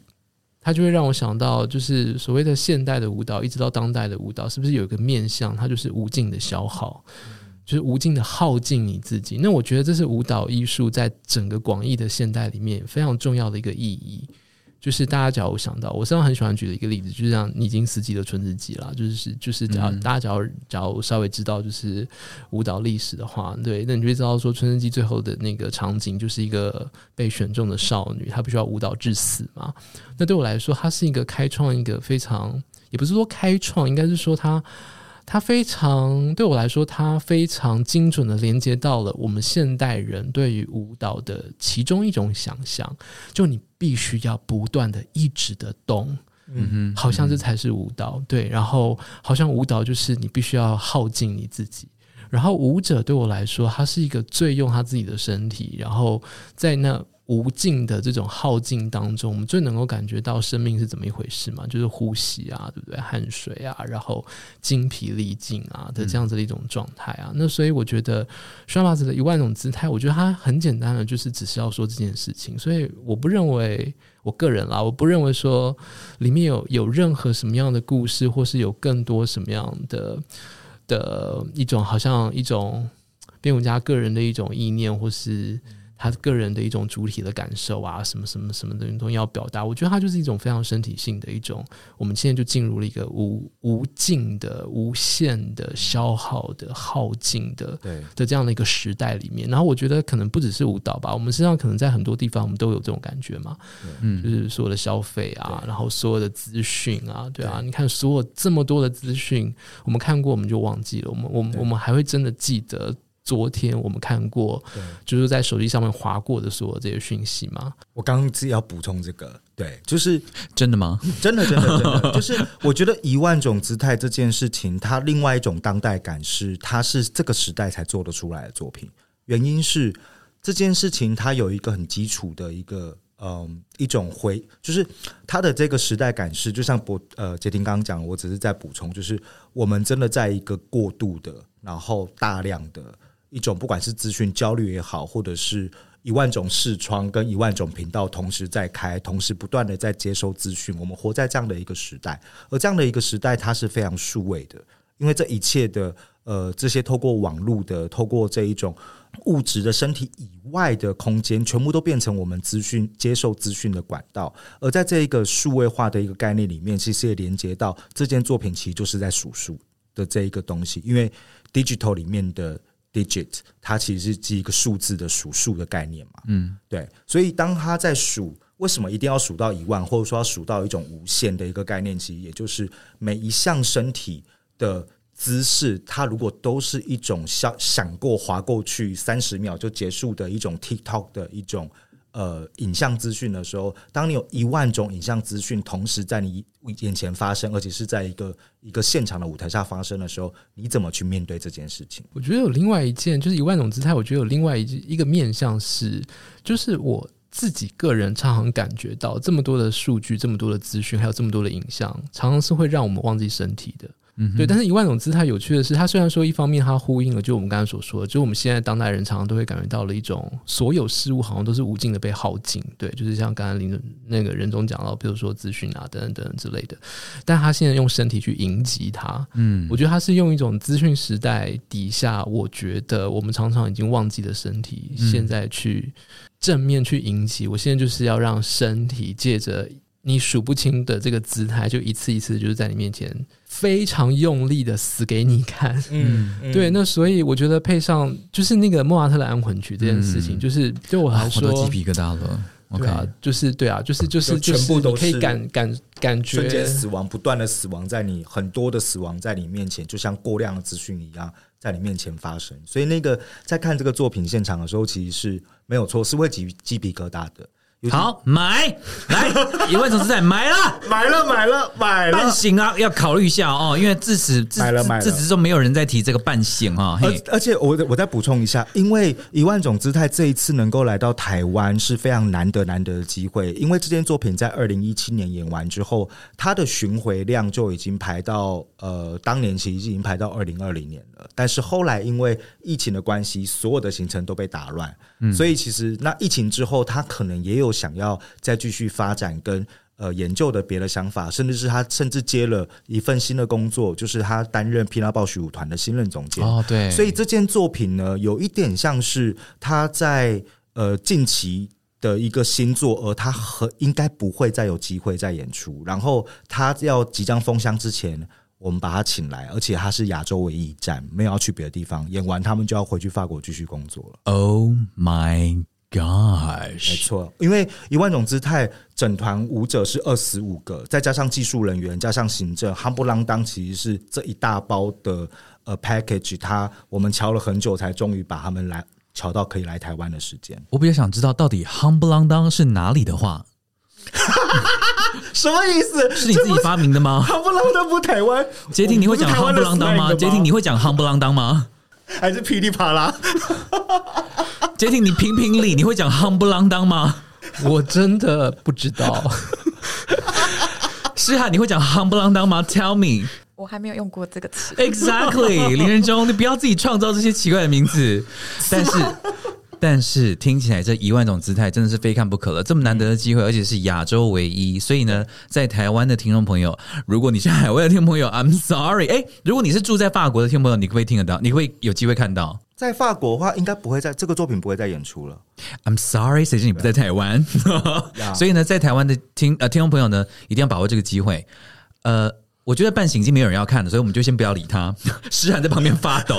[SPEAKER 5] 它就会让我想到，就是所谓的现代的舞蹈，一直到当代的舞蹈，是不是有一个面向，它就是无尽的消耗，就是无尽的耗尽你自己？那我觉得这是舞蹈艺术在整个广义的现代里面非常重要的一个意义。就是大家只要想到，我身上很喜欢举的一个例子，就是像尼金斯基的《春之祭》啦，就是就是只要大家只要假如稍微知道就是舞蹈历史的话，对，那你就知道说《春之祭》最后的那个场景就是一个被选中的少女，她必须要舞蹈致死嘛。那对我来说，它是一个开创一个非常，也不是说开创，应该是说它。它非常对我来说，它非常精准的连接到了我们现代人对于舞蹈的其中一种想象，就你必须要不断的一直的动，嗯哼，好像这才是舞蹈，对，然后好像舞蹈就是你必须要耗尽你自己，然后舞者对我来说，他是一个最用他自己的身体，然后在那。无尽的这种耗尽当中，我们最能够感觉到生命是怎么一回事嘛？就是呼吸啊，对不对？汗水啊，然后精疲力尽啊的这样子的一种状态啊。那所以我觉得双马子的一万种姿态，我觉得它很简单的，就是只是要说这件事情。所以我不认为，我个人啦，我不认为说里面有有任何什么样的故事，或是有更多什么样的的一种，好像一种编舞家个人的一种意念，或是。他个人的一种主体的感受啊，什么什么什么的东西要表达。我觉得它就是一种非常身体性的一种。我们现在就进入了一个无无尽的、无限的消耗的、耗尽的
[SPEAKER 4] 对
[SPEAKER 5] 的这样的一个时代里面。然后我觉得可能不只是舞蹈吧，我们身上可能在很多地方我们都有这种感觉嘛。
[SPEAKER 3] 嗯
[SPEAKER 5] 就是所有的消费啊，然后所有的资讯啊，对啊，你看所有这么多的资讯，我们看过我们就忘记了，我们我们我们还会真的记得昨天我们看过，就是在手机上面划过的所有这些讯息吗？
[SPEAKER 4] 我刚刚自己要补充这个，对，就是
[SPEAKER 3] 真的吗？
[SPEAKER 4] 真的，真的，真的，就是我觉得一万种姿态这件事情，它另外一种当代感是，它是这个时代才做得出来的作品。原因是这件事情它有一个很基础的一个嗯一种回，就是它的这个时代感是，就像博呃杰廷刚刚讲，我只是在补充，就是我们真的在一个过度的，然后大量的一种，不管是资讯焦虑也好，或者是一万种视窗跟一万种频道同时在开，同时不断的在接收资讯。我们活在这样的一个时代，而这样的一个时代，它是非常数位的，因为这一切的呃这些透过网络的，透过这一种物质的身体以外的空间，全部都变成我们资讯接受资讯的管道。而在这一个数位化的一个概念里面，其实也连接到这件作品，其实就是在数数的这一个东西，因为 digital 里面的 digit，它其实是记一个数字的数数的概念嘛。
[SPEAKER 3] 嗯，
[SPEAKER 4] 对，所以当他在数为什么一定要数到一万，或者说要数到一种无限的一个概念，其实也就是每一项身体的姿势，它如果都是一种想想过划过去三十秒就结束的一种 TikTok 的一种。呃，影像资讯的时候，当你有一万种影像资讯同时在你眼前发生，而且是在一个一个现场的舞台下发生的时候，你怎么去面对这件事情？
[SPEAKER 5] 我觉得有另外一件，就是一万种姿态。我觉得有另外一一个面向是，就是我自己个人常常感觉到，这么多的数据、这么多的资讯，还有这么多的影像，常常是会让我们忘记身体的。
[SPEAKER 3] 嗯
[SPEAKER 5] 对，但是一万种姿态有趣的是，它虽然说一方面它呼应了，就我们刚才所说的，就我们现在当代人常常都会感觉到了一种所有事物好像都是无尽的被耗尽，对，就是像刚才林那个任总讲到，比如说资讯啊等等等等之类的，但他现在用身体去迎击它，
[SPEAKER 3] 嗯
[SPEAKER 5] 我觉得他是用一种资讯时代底下，我觉得我们常常已经忘记的身体，
[SPEAKER 3] 嗯
[SPEAKER 5] 现在去正面去迎击。我现在就是要让身体借着你数不清的这个姿态，就一次一次就是在你面前非常用力的死给你看。
[SPEAKER 4] 嗯，
[SPEAKER 5] 对，那所以我觉得配上就是那个莫扎特的安魂曲这件事情，
[SPEAKER 3] 嗯
[SPEAKER 5] 就是对我来
[SPEAKER 3] 啊我
[SPEAKER 5] 说，
[SPEAKER 3] 都鸡皮疙瘩了。OK，
[SPEAKER 5] 对啊，就是对啊，就是就是
[SPEAKER 4] 就全部都
[SPEAKER 5] 是可以感感感觉
[SPEAKER 4] 瞬间死亡，不断的死亡在你很多的死亡在你面前，就像过量的资讯一样在你面前发生。所以那个在看这个作品现场的时候，其实是没有错，是会起鸡皮疙瘩的。
[SPEAKER 3] 好买。来一万种姿态买了。
[SPEAKER 4] 买了买了买了。
[SPEAKER 3] 半
[SPEAKER 4] 了。
[SPEAKER 3] 醒啊，要考虑一下哦，因为自此自
[SPEAKER 4] 买了买了。
[SPEAKER 3] 自始都没有人在提这个半醒哈。
[SPEAKER 4] 而，而且我我再补充一下，因为一万种姿态这一次能够来到台湾是非常难得难得的机会，因为这件作品在二零一七年演完之后，它的巡回量就已经排到呃当年其实已经排到二零二零年了，但是后来因为疫情的关系，所有的行程都被打乱，所以其实那疫情之后，它可能也有想要再继续发展跟。呃，研究的别的想法，甚至是他甚至接了一份新的工作，就是他担任皮拉鲍许舞团的新任总监。
[SPEAKER 3] 哦对，
[SPEAKER 4] 所以这件作品呢，有一点像是他在呃近期的一个新作，而他和应该不会再有机会再演出。然后他要即将封箱之前，我们把他请来，而且他是亚洲唯一一站，没有要去别的地方。演完他们就要回去法国继续工作了。
[SPEAKER 3] Oh my
[SPEAKER 4] 没
[SPEAKER 3] gosh，
[SPEAKER 4] 错，因为一万种姿态，整团舞者是二十五个，再加上技术人员，加上行政，夯不啷当，其实是这一大包的呃 package，它我们敲了很久，才终于把他们来敲到可以来台湾的时间。
[SPEAKER 3] 我比较想知道到底夯不啷当是哪里的话，
[SPEAKER 4] 什么意思？
[SPEAKER 3] 是你自己发明的吗？
[SPEAKER 4] 夯不啷当不台湾？
[SPEAKER 3] 杰廷，你会讲夯不啷当吗？杰廷，你
[SPEAKER 4] 会
[SPEAKER 3] 会讲夯不啷当吗？
[SPEAKER 4] 还是噼里啪啦？
[SPEAKER 3] 杰廷，你评评理，你会讲夯不啷当吗？
[SPEAKER 5] 我真的不知道。
[SPEAKER 3] 诗涵，你会讲夯不啷当吗？Tell me
[SPEAKER 6] 我还没有用过这个词。
[SPEAKER 3] exactly，林仁忠，你不要自己创造这些奇怪的名字。但是但是听起来这一万种姿态真的是非看不可了，这么难得的机会，而且是亚洲唯一，所以呢，在台湾的听众朋友，如果你是海外的听众朋友，I'm sorry，哎，如果你是住在法国的听众朋友，你可不可以听得到？你会有机会看到
[SPEAKER 4] 在法国的话，应该不会在这个作品不会再演出了。
[SPEAKER 3] ？I'm sorry，谁知你不在台湾？
[SPEAKER 4] 呀
[SPEAKER 3] 所以呢，在台湾的听呃听众朋友呢，一定要把握这个机会。呃，我觉得半醒已经没有人要看了，所以我们就先不要理他。诗涵在旁边发抖。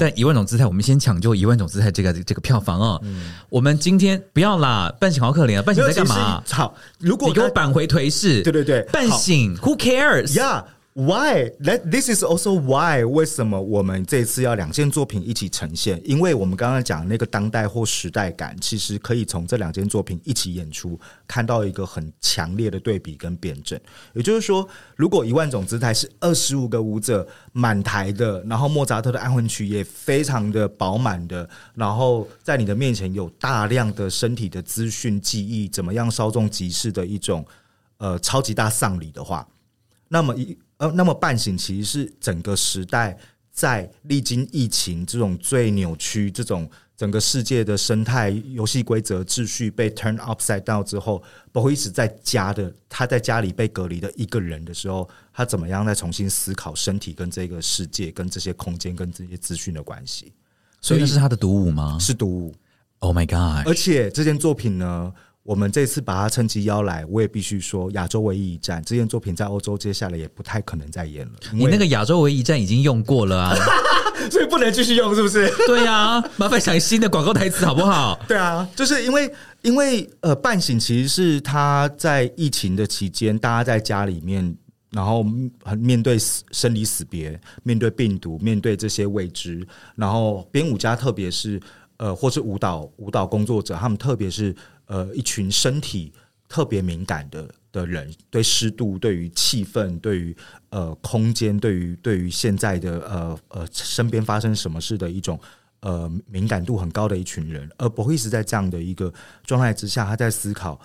[SPEAKER 3] 但一万种姿态，我们先抢救一万种姿态这个这个票房哦。我们今天不要啦，半醒好可怜啊！半醒在干嘛？
[SPEAKER 4] 好，如果
[SPEAKER 3] 你给我
[SPEAKER 4] 他
[SPEAKER 3] 扳回颓势。
[SPEAKER 4] 对对对
[SPEAKER 3] 半醒，Who
[SPEAKER 4] cares？Yeah, why? That this is also why 为什么我们这次要两件作品一起呈现？因为我们刚刚讲那个当代或时代感，其实可以从这两件作品一起演出，看到一个很强烈的对比跟辩证。也就是说，如果一万种姿态是二十五个舞者满台的，然后莫扎特的安魂曲也非常的饱满的，然后在你的面前有大量的身体的资讯记忆，怎么样稍纵即逝的一种呃超级大丧礼的话，那么一呃，那么半醒其实是整个时代在历经疫情这种最扭曲、这种整个世界的生态、游戏规则、秩序被 turn upside down 之后，包括一直在家的他在家里被隔离的一个人的时候，他怎么样再重新思考身体跟这个世界、跟这些空间、跟这些资讯的关系？
[SPEAKER 3] 所以那是他的独舞吗
[SPEAKER 4] 是独舞
[SPEAKER 3] ，？Oh my god！
[SPEAKER 4] 而且这件作品呢，我们这次把它趁机邀来，我也必须说，亚洲唯一一站这件作品在欧洲接下来也不太可能再演了，
[SPEAKER 3] 你那个亚洲唯一站已经用过了啊。
[SPEAKER 4] 所以不能继续用，是不是？
[SPEAKER 3] 对啊，麻烦想新的广告台词好不好？
[SPEAKER 4] 对啊，就是因为因为呃，半醒其实是他在疫情的期间，大家在家里面，然后很面对生离死别，面对病毒，面对这些未知，然后编舞家特别是呃，或是舞蹈舞蹈工作者，他们特别是呃一群身体特别敏感的的人，对湿度、对于气氛、对于呃空间、对于对于现在的呃呃身边发生什么事的一种呃敏感度很高的一群人，而不会是在这样的一个状态之下，他在思考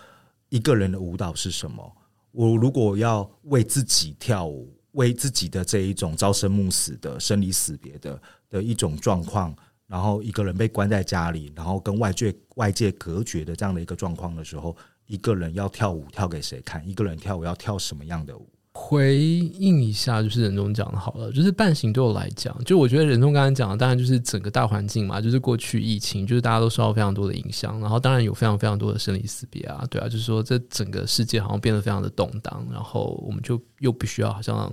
[SPEAKER 4] 一个人的舞蹈是什么。我如果要为自己跳舞，为自己的这一种朝生暮死的生离死别的的一种状况，然后一个人被关在家里，然后跟外界外界隔绝的这样的一个状况的时候，一个人要跳舞跳给谁看？一个人跳舞要跳什么样的舞？
[SPEAKER 5] 回应一下，就是任总讲的好了，就是半醒对我来讲，就我觉得任总刚才讲的，当然就是整个大环境嘛，就是过去疫情，就是大家都受到非常多的影响，然后当然有非常非常多的生离死别啊，对啊，就是说这整个世界好像变得非常的动荡，然后我们就又必须要好像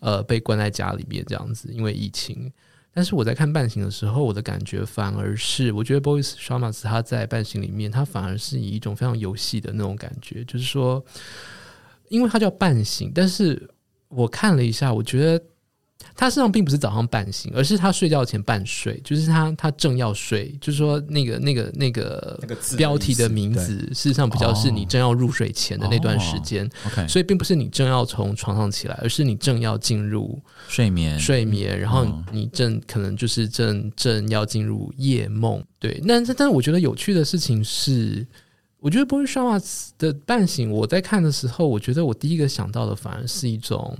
[SPEAKER 5] 呃被关在家里面这样子，因为疫情。但是我在看半醒的时候，我的感觉反而是，我觉得 Boys Shamas 他在半醒里面，他反而是以一种非常游戏的那种感觉，就是说，因为他叫半醒，但是我看了一下，我觉得他实际上并不是早上半醒，而是他睡觉前半睡，就是他他正要睡，就是说那个那个那个
[SPEAKER 4] 那个
[SPEAKER 5] 标题的名字，事实上比较是你正要入睡前的那段时间
[SPEAKER 3] ，OK，
[SPEAKER 5] 所以并不是你正要从床上起来，而是你正要进入
[SPEAKER 3] 睡眠
[SPEAKER 5] 睡眠，然后
[SPEAKER 3] 嗯
[SPEAKER 5] 你正可能就是正正要进入夜梦。对，但是但是我觉得有趣的事情是，我觉得 Boris Shamas 的半醒，我在看的时候，我觉得我第一个想到的反而是一种。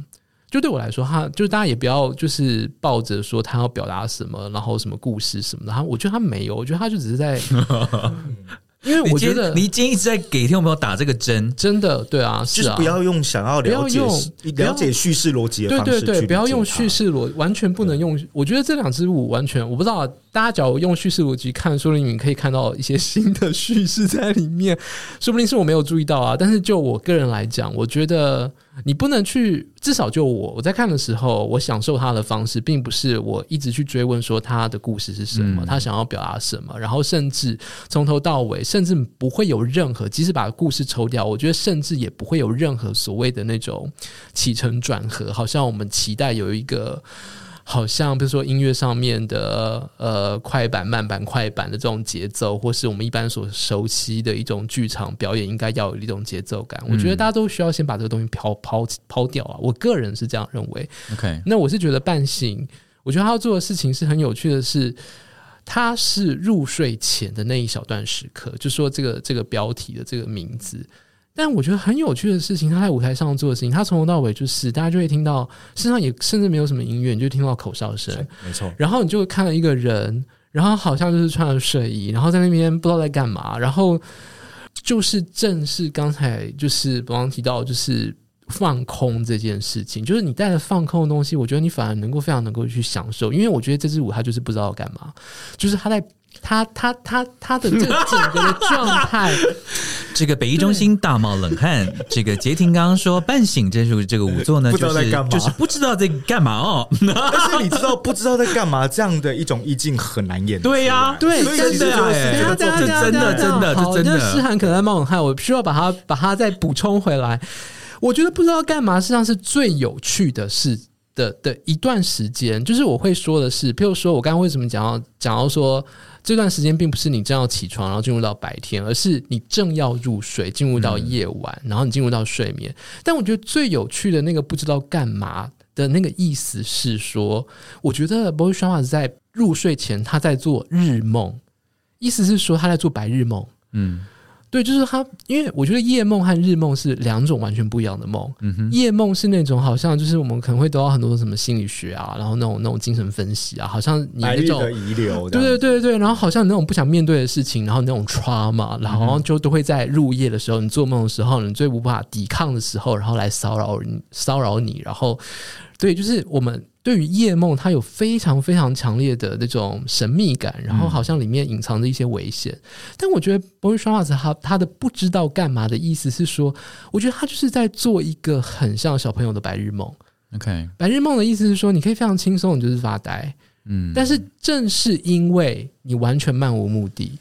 [SPEAKER 5] 就对我来说，他就是大家也不要就是抱着说他要表达什么，然后什么故事什么的。他我觉得他没有，我觉得他就只是在，因为我觉得
[SPEAKER 3] 你今天一直在给听众朋友打这个针，
[SPEAKER 5] 真的对啊，
[SPEAKER 4] 就是
[SPEAKER 5] 啊，
[SPEAKER 4] 不要用想要了解
[SPEAKER 5] 不要用要
[SPEAKER 4] 了解叙事逻辑的
[SPEAKER 5] 对对对，
[SPEAKER 4] 方式去
[SPEAKER 5] 不要用叙事逻，完全不能用。我觉得这两支舞完全，我不知道大家假如用叙事逻辑看，说不定你可以看到一些新的叙事在里面，说不定是我没有注意到啊。但是就我个人来讲，我觉得你不能去，至少就我我在看的时候，我享受他的方式，并不是我一直去追问说他的故事是什么，
[SPEAKER 3] 嗯
[SPEAKER 5] 他想要表达什么，然后甚至从头到尾，甚至不会有任何，即使把故事抽掉，我觉得甚至也不会有任何所谓的那种起承转合，好像我们期待有一个。好像比如说音乐上面的呃快板、慢板、快板的这种节奏，或是我们一般所熟悉的一种剧场表演，应该要有一种节奏感。我觉得大家都需要先把这个东西抛抛抛掉啊！我个人是这样认为。
[SPEAKER 3] OK，
[SPEAKER 5] 那我是觉得半醒，我觉得他要做的事情是很有趣的是，他是入睡前的那一小段时刻，就说这个这个标题的这个名字。但我觉得很有趣的事情，他在舞台上做的事情，他从头到尾就是大家就会听到，身上也甚至没有什么音乐，你就听到口哨声，
[SPEAKER 4] 没错，
[SPEAKER 5] 然后你就会看到一个人，然后好像就是穿着睡衣，然后在那边不知道在干嘛，然后就是正是刚才就是刚刚提到就是放空这件事情，就是你带着放空的东西，我觉得你反而能够非常能够去享受，因为我觉得这支舞它就是不知道干嘛，就是他在他他他他的这个整个的状态，
[SPEAKER 3] 这个北艺中心大冒冷汗，这个杰婷刚刚说半醒这首这个舞作呢，
[SPEAKER 4] 不知
[SPEAKER 3] 就是
[SPEAKER 4] 道在干嘛
[SPEAKER 3] 就是不知道在干嘛哦。
[SPEAKER 4] 但是你知道不知道在干嘛这样的一种意境很难演。
[SPEAKER 3] 对呀
[SPEAKER 5] 对，
[SPEAKER 4] 所以
[SPEAKER 5] 真的
[SPEAKER 3] 真的真的真的
[SPEAKER 5] 那诗涵可能在冒冷汗，我需要把它把它再补充回来。我觉得不知道干嘛，实际上是最有趣的事的的一段时间。就是我会说的是，譬如说我刚刚为什么讲到讲到说这段时间并不是你正要起床然后进入到白天，而是你正要入睡进入到夜晚，然后你进入到睡眠。但我觉得最有趣的那个不知道干嘛的那个意思是说，我觉得 Boy s h a a 在入睡前他在做日梦，意思是说他在做白日梦。
[SPEAKER 3] 嗯
[SPEAKER 5] 对，就是他，因为我觉得夜梦和日梦是两种完全不一样的梦。
[SPEAKER 3] 嗯哼，
[SPEAKER 5] 夜梦是那种好像就是我们可能会得到很多什么心理学啊，然后那种那种精神分析啊，好像你那种
[SPEAKER 4] 遗留，
[SPEAKER 5] 对对对对，然后好像你那种不想面对的事情，然后那种 trauma，然后就都会在入夜的时候，你做梦的时候，你最无法抵抗的时候，然后来骚扰你，骚扰你，然后对，就是我们对于夜梦，它有非常非常强烈的那种神秘感，然后好像里面隐藏着一些危险。但我觉得 Boy s h a m a 他他的不知道干嘛的意思是说，我觉得他就是在做一个很像小朋友的白日梦。
[SPEAKER 3] ，OK，
[SPEAKER 5] 白日梦的意思是说，你可以非常轻松，你就是发呆。
[SPEAKER 3] 嗯，
[SPEAKER 5] 但是正是因为你完全漫无目的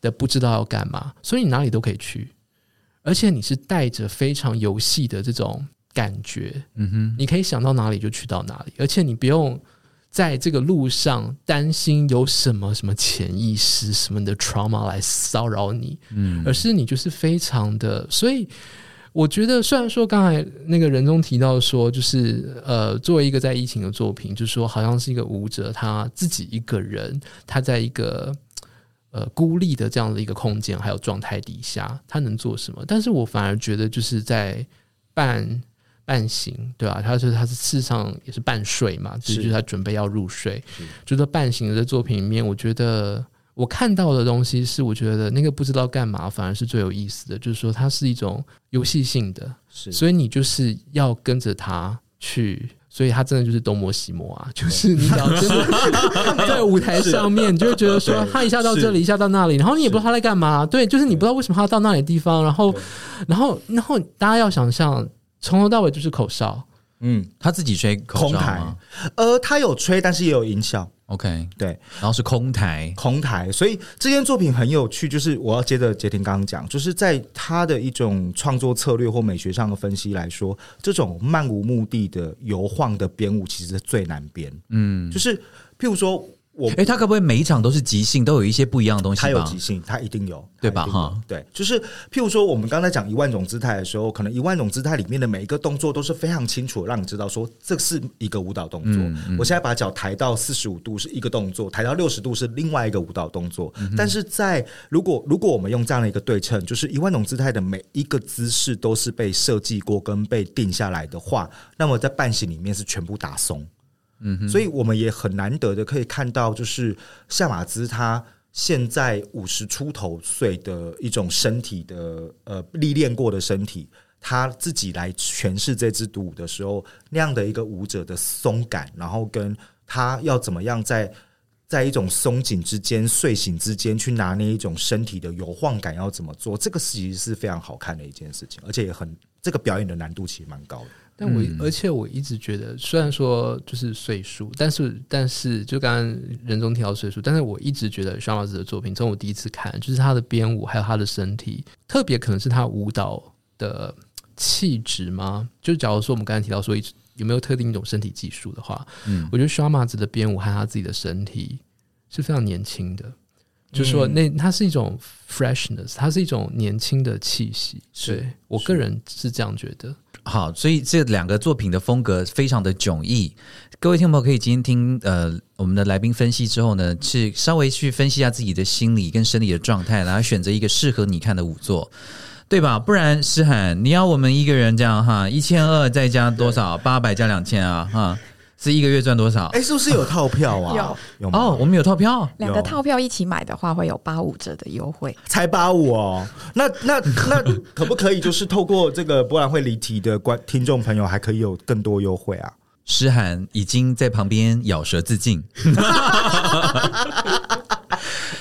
[SPEAKER 5] 的不知道要干嘛，所以你哪里都可以去，而且你是带着非常游戏的这种感觉，
[SPEAKER 3] 嗯哼，
[SPEAKER 5] 你可以想到哪里就去到哪里，而且你不用在这个路上担心有什么什么潜意识什么的 trauma 来骚扰你，
[SPEAKER 3] 嗯
[SPEAKER 5] 而是你就是非常的，所以我觉得虽然说刚才那个人中提到说，就是呃，作为一个在疫情的作品，就是说好像是一个舞者他自己一个人，他在一个呃孤立的这样的一个空间还有状态底下，他能做什么？但是我反而觉得就是在半。半醒，对吧、他说他是事实上也是半睡嘛，就是是。他准备要入睡，就是半醒的这作品里面，我觉得我看到的东西是，我觉得那个不知道干嘛，反而是最有意思的，就是说它是一种游戏性的，
[SPEAKER 4] 是。
[SPEAKER 5] 所以你就是要跟着他去。所以他真的就是东摸西摸啊，就是你只要真的 在舞台上面，你就会觉得说他一下到这里，一下到那里，然后你也不知道他在干嘛。对，就是你不知道为什么他要到那里的地方，然后，然后，然后大家要想象，从头到尾就是口哨，
[SPEAKER 4] 嗯，
[SPEAKER 3] 他自己吹口
[SPEAKER 4] 空台。呃，他有吹，但是也有音效
[SPEAKER 3] ，？OK，
[SPEAKER 4] 对，
[SPEAKER 3] 然后是空台，
[SPEAKER 4] 空台，所以这件作品很有趣，就是我要接着杰廷刚刚讲，就是在他的一种创作策略或美学上的分析来说，这种漫无目的的游晃的编舞其实是最难编，
[SPEAKER 3] 嗯，
[SPEAKER 4] 就是譬如说我
[SPEAKER 3] 哎，他可不会每一场都是即兴，都有一些不一样的东西
[SPEAKER 4] 他有即？兴，他一定有，
[SPEAKER 3] 对吧哈
[SPEAKER 4] 对，就是譬如说，我们刚才讲一万种姿态的时候，可能一万种姿态里面的每一个动作都是非常清楚，让你知道说这是一个舞蹈动作。
[SPEAKER 3] 嗯嗯
[SPEAKER 4] 我现在把脚抬到四十五度是一个动作，抬到六十度是另外一个舞蹈动作。
[SPEAKER 3] 嗯
[SPEAKER 4] 但是在如果如果我们用这样的一个对称，就是一万种姿态的每一个姿势都是被设计过跟被定下来的话，那么在半形里面是全部打松。
[SPEAKER 3] 嗯，
[SPEAKER 4] 所以我们也很难得的可以看到，就是夏马兹他现在五十出头岁的一种身体的呃历练过的身体，他自己来诠释这支独舞的时候，那样的一个舞者的松感，然后跟他要怎么样在。在一种松紧之间、睡醒之间去拿捏一种身体的摇晃感，要怎么做？这个其实是非常好看的一件事情，而且也很这个表演的难度其实蛮高的。
[SPEAKER 5] 但我、
[SPEAKER 3] 嗯
[SPEAKER 5] 而且我一直觉得，虽然说就是岁数，但是但是就刚刚人中提到岁数，但是我一直觉得双老师的作品，从我第一次看，就是他的编舞还有他的身体，特别可能是他舞蹈的气质吗？就假如说我们刚才提到说一有没有特定一种身体技术的话，
[SPEAKER 3] 嗯
[SPEAKER 5] 我觉得双马子的编舞和他自己的身体是非常年轻的。就是说，那它是一种 freshness，它是一种年轻的气息。
[SPEAKER 4] 是
[SPEAKER 5] 对我个人是这样觉得。
[SPEAKER 3] 好，所以这两个作品的风格非常的迥异。各位听友可以今天听呃我们的来宾分析之后呢，去稍微去分析一下自己的心理跟生理的状态，然后选择一个适合你看的舞作，对吧？不然诗涵，你要我们一个人这样哈，一千二再加多少？八百加两千啊哈。是一个月赚多少？
[SPEAKER 4] 哎，是不是有套票啊？
[SPEAKER 6] 有
[SPEAKER 4] 有
[SPEAKER 3] 哦，我们有套票，
[SPEAKER 6] 两个套票一起买的话，会有八五折的优惠。
[SPEAKER 4] 才八五哦，那那那 可不可以就是透过这个博览会离题的观听众朋友，还可以有更多优惠啊？
[SPEAKER 3] 诗涵已经在旁边咬舌自尽。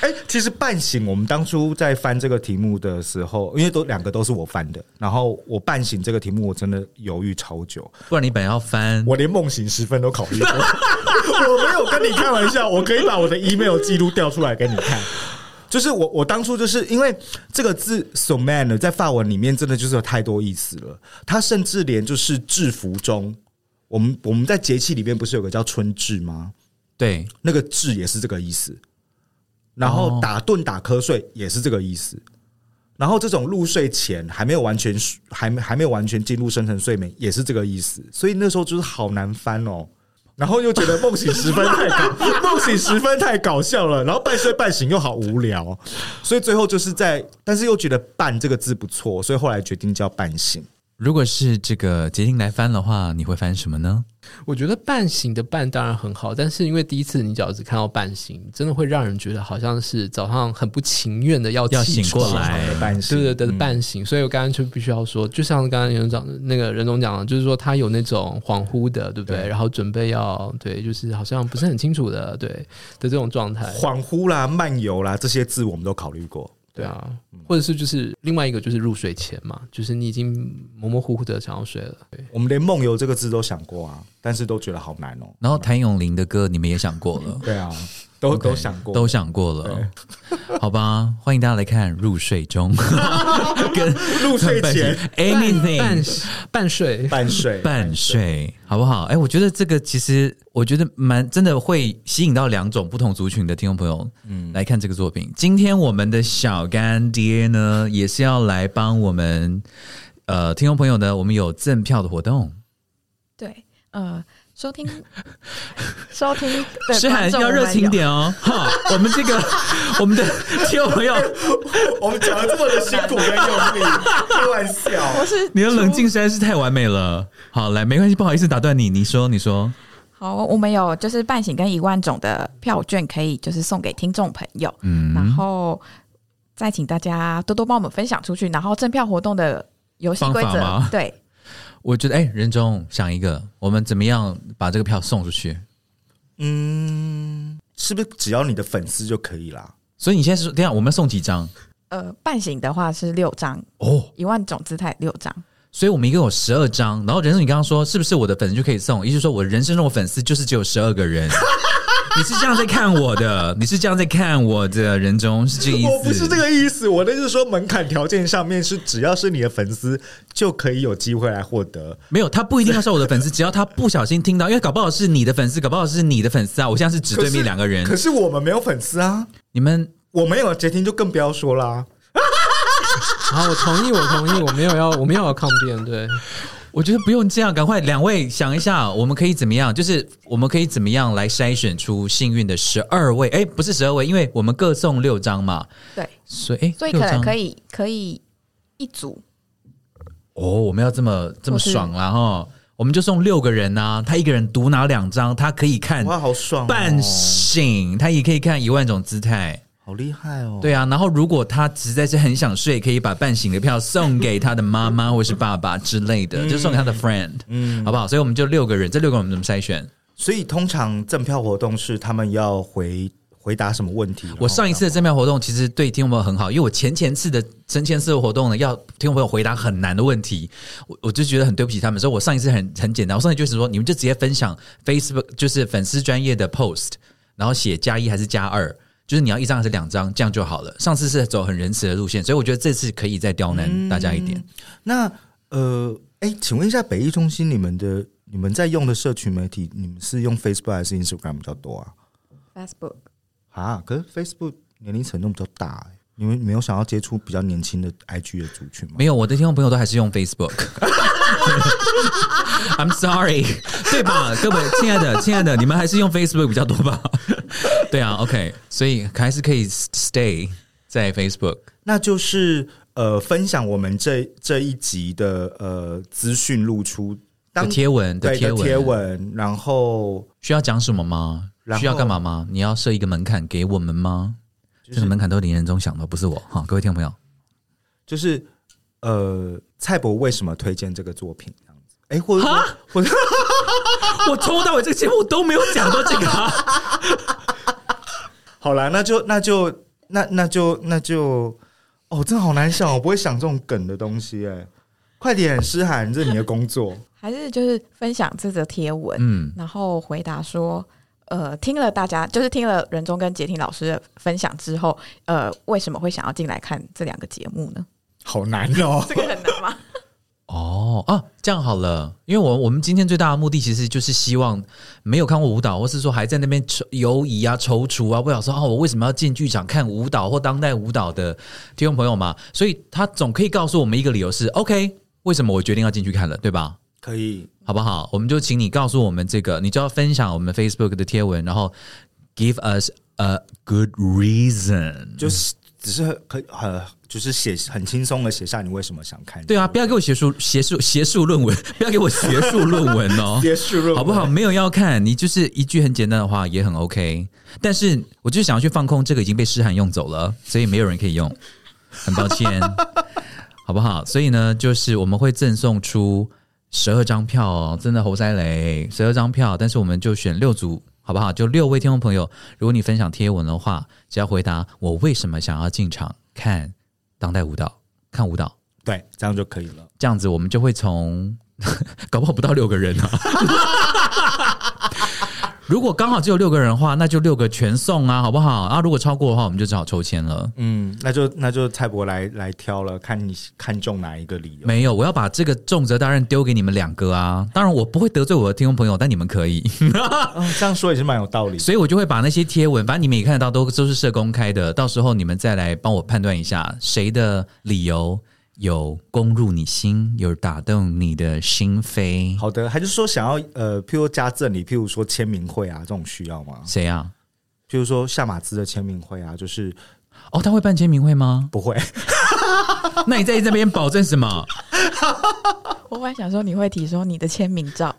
[SPEAKER 4] 哎、其实半醒，我们当初在翻这个题目的时候，因为都两个都是我翻的，然后我半醒这个题目，我真的犹豫超久，
[SPEAKER 3] 不然你本来要翻，
[SPEAKER 4] 我连梦醒时分都考虑过，我没有跟你开玩笑，我可以把我的 email 记录调出来给你看。就是我，我当初就是因为这个字 “so man” 呢，在法文里面真的就是有太多意思了。它甚至连就是制服中，我们我们在节气里面不是有个叫春至吗？
[SPEAKER 3] 对，
[SPEAKER 4] 那个至也是这个意思，然后打盹打瞌睡也是这个意思，然后这种入睡前还没有完全还没还没有完全进入深层睡眠也是这个意思，所以那时候就是好难翻哦。然后又觉得梦醒时分太搞，梦醒时分太搞笑了，然后半睡半醒又好无聊，所以最后就是在，但是又觉得“半”这个字不错，所以后来决定叫半醒。
[SPEAKER 3] 如果是这个捷径来翻的话，你会翻什么呢？
[SPEAKER 5] 我觉得半醒的半当然很好，但是因为第一次你只要只看到半醒，真的会让人觉得好像是早上很不情愿的要
[SPEAKER 3] 要醒过来
[SPEAKER 4] 半醒，
[SPEAKER 5] 对对对，
[SPEAKER 4] 嗯
[SPEAKER 5] 半醒，所以我刚刚就必须要说，就像刚刚任总讲的那个任总讲的，就是说他有那种恍惚的，对不对？
[SPEAKER 4] 对
[SPEAKER 5] 然后准备要对，就是好像不是很清楚的，对的这种状态，
[SPEAKER 4] 恍惚啦、漫游啦这些字我们都考虑过。
[SPEAKER 5] 对啊，或者是就是另外一个就是入睡前嘛，就是你已经模模糊糊的想要睡了，对。
[SPEAKER 4] 我们连梦游这个字都想过啊，但是都觉得好难哦。
[SPEAKER 3] 然后谭咏麟的歌你们也想过了，
[SPEAKER 4] 对啊，都都想过，
[SPEAKER 3] 都想过了，好吧？欢迎大家来看《入睡中》跟
[SPEAKER 4] 入睡前。
[SPEAKER 3] Anything
[SPEAKER 5] 半睡，
[SPEAKER 4] 半睡。
[SPEAKER 3] 半睡，好不好？哎，我觉得这个其实我觉得蛮真的会吸引到两种不同族群的听众朋友，嗯，来看这个作品。今天我们的小干爹呢，也是要来帮我们呃听众朋友呢，我们有赠票的活动，
[SPEAKER 6] 对，呃，收听 收听的
[SPEAKER 3] 诗涵要热情点哦，哈，我们这个 我们的听众朋友，
[SPEAKER 4] 我们讲的这么的辛苦 跟用力，开玩笑。
[SPEAKER 6] 我是
[SPEAKER 3] 你的冷静实在是太完美了。好，来，没关系，不好意思打断你，你说，你说，
[SPEAKER 6] 好，我们有就是半醒跟一万种的票券可以就是送给听众朋友，
[SPEAKER 3] 嗯，
[SPEAKER 6] 然后再请大家多多帮我们分享出去，然后赠票活动的游戏规则对，
[SPEAKER 3] 我觉得，哎、任中想一个，我们怎么样把这个票送出去？
[SPEAKER 4] 嗯，是不是只要你的粉丝就可以啦？
[SPEAKER 3] 所以你现在是说，等一下我们要送几张？
[SPEAKER 6] 呃，半醒的话是六张，
[SPEAKER 3] 哦，
[SPEAKER 6] 一万种姿态六张，
[SPEAKER 3] 所以我们一共有十二张。然后任中，你刚刚说是不是我的粉丝就可以送？也就是说，我人生中的粉丝就是只有十二个人。你是这样在看我的？你是这样在看我的？人中是这个意思？
[SPEAKER 4] 我不是这个意思，我的是说门槛条件上面是只要是你的粉丝就可以有机会来获得。
[SPEAKER 3] 没有，他不一定要是我的粉丝，只要他不小心听到，因为搞不好是你的粉丝，搞不好是你的粉丝啊。我现在是指对面两个人
[SPEAKER 4] 可，是我们没有粉丝啊，
[SPEAKER 3] 你们
[SPEAKER 4] 我没有截听就更不要说啦。
[SPEAKER 5] 好，我同意，我同意，我没有要，我没有要抗辩，对，
[SPEAKER 3] 我觉得不用这样，赶快两位想一下，我们可以怎么样？就是我们可以怎么样来筛选出幸运的十二位？哎，不是十二位，因为我们各送六张嘛，
[SPEAKER 6] 对，
[SPEAKER 3] 所以哎，
[SPEAKER 6] 所以可能可
[SPEAKER 3] 以
[SPEAKER 6] 以可以一组，
[SPEAKER 3] 哦，我们要这么这么爽啦哈，我们就送六个人啊，他一个人独拿两张，他可以看
[SPEAKER 4] 哇，好爽、哦！
[SPEAKER 3] 半醒，他也可以看一万种姿态。
[SPEAKER 4] 好厉害哦！
[SPEAKER 3] 对啊，然后如果他实在是很想睡，可以把半醒的票送给他的妈妈或是爸爸之类的，就送给他的 friend，
[SPEAKER 4] 嗯
[SPEAKER 3] 好不好？所以我们就六个人，这六个人我们怎么筛选？
[SPEAKER 4] 所以通常赠票活动是他们要回回答什么问题？
[SPEAKER 3] 我上一次的赠票活动其实对听众朋友很好，因为我前前次的前前次的活动呢，要听众朋友回答很难的问题，我我就觉得很对不起他们，所以我上一次很很简单，我上一次就是说，你们就直接分享 Facebook 就是粉丝专业的 post，然后写加一还是加二。就是你要一张还是两张，这样就好了。上次是走很仁慈的路线，所以我觉得这次可以再刁难大家一点。
[SPEAKER 4] 那呃，哎，请问一下，北艺中心你们的你们在用的社群媒体，你们是用 Facebook 还是 Instagram 比较多啊
[SPEAKER 6] ？Facebook
[SPEAKER 4] 啊，可是 Facebook 年龄层都比较大、欸，你们没有想要接触比较年轻的 IG 的族群吗？
[SPEAKER 3] 没有，我的听众朋友都还是用 Facebook。I'm sorry，对吧？各位亲爱的，亲爱的，你们还是用 Facebook 比较多吧？对啊，OK，所以还是可以 stay 在 Facebook。
[SPEAKER 4] 那就是呃，分享我们这这一集的呃资讯露出当
[SPEAKER 3] 的贴文的
[SPEAKER 4] 对的
[SPEAKER 3] 贴文
[SPEAKER 4] 贴文，然后
[SPEAKER 3] 需要讲什么吗？需要干嘛吗？你要设一个门槛给我们吗？这个门槛都是林仁忠想的，不是我哈，各位听众朋友。
[SPEAKER 4] 就是呃，蔡博为什么推荐这个作品？这样子，哎，或者说或者
[SPEAKER 3] 我从头到尾这个节目都没有讲到这个、啊，
[SPEAKER 4] 好啦，那就那就那那就那就哦，真的好难想，我不会想这种梗的东西哎。快点，诗涵，这是你的工作。
[SPEAKER 6] 还是就是分享这则贴文，
[SPEAKER 3] 嗯，
[SPEAKER 6] 然后回答说，呃，听了大家就是听了任中跟杰婷老师的分享之后，呃，为什么会想要进来看这两个节目呢？
[SPEAKER 4] 好难哦，
[SPEAKER 6] 这个很难吗？
[SPEAKER 3] 哦啊，这样好了，因为我我们今天最大的目的其实就是希望没有看过舞蹈，或是说还在那边愁犹疑啊、踌躇啊，不想说哦，我为什么要进剧场看舞蹈或当代舞蹈的听众朋友嘛，所以他总可以告诉我们一个理由是 OK，为什么我决定要进去看了，对吧？
[SPEAKER 4] 可以
[SPEAKER 3] 好不好？我们就请你告诉我们这个，你就要分享我们 Facebook 的贴文，然后 give us a good reason。
[SPEAKER 4] 就是只是很很就是写很轻松的写下你为什么想看。
[SPEAKER 3] 对啊，不要给我学术学术学术论文，不要给我学术论文哦，
[SPEAKER 4] 学术论文，
[SPEAKER 3] 好不好？？没有要看，你就是一句很简单的话也很 OK。但是我就想要去放空，这个已经被诗涵用走了，所以没有人可以用，很抱歉，好不好？所以呢，就是我们会赠送出十二张票哦，真的猴塞雷，十二张票，但是我们就选六组。好不好？就六位听众朋友，如果你分享贴文的话，只要回答我为什么想要进场看当代舞蹈，看舞蹈，
[SPEAKER 4] 对，这样就可以了。
[SPEAKER 3] 这样子我们就会从搞不好不到六个人啊。如果刚好只有六个人的话，那就六个全送啊，好不好？啊，如果超过的话，我们就只好抽签了。
[SPEAKER 4] 嗯，那就那就蔡伯来来挑了，看你看中哪一个理由。
[SPEAKER 3] 没有，我要把这个重责大任丢给你们两个啊。当然，我不会得罪我的听众朋友，但你们可以，
[SPEAKER 4] 嗯，这样说也是蛮有道理。
[SPEAKER 3] 所以我就会把那些贴文，反正你们也看得到，都都是社公开的。到时候你们再来帮我判断一下，谁的理由有攻入你心，有打动你的心扉。
[SPEAKER 4] 好的，还是说想要呃，譬如加赠礼，譬如说签名会啊，这种需要吗？
[SPEAKER 3] 谁啊？
[SPEAKER 4] 譬如说夏马兹的签名会啊，就是
[SPEAKER 3] 哦，他会办签名会吗？
[SPEAKER 4] 不会，
[SPEAKER 3] 那你在这边保证什么？
[SPEAKER 6] 我本来想说你会提说你的签名照，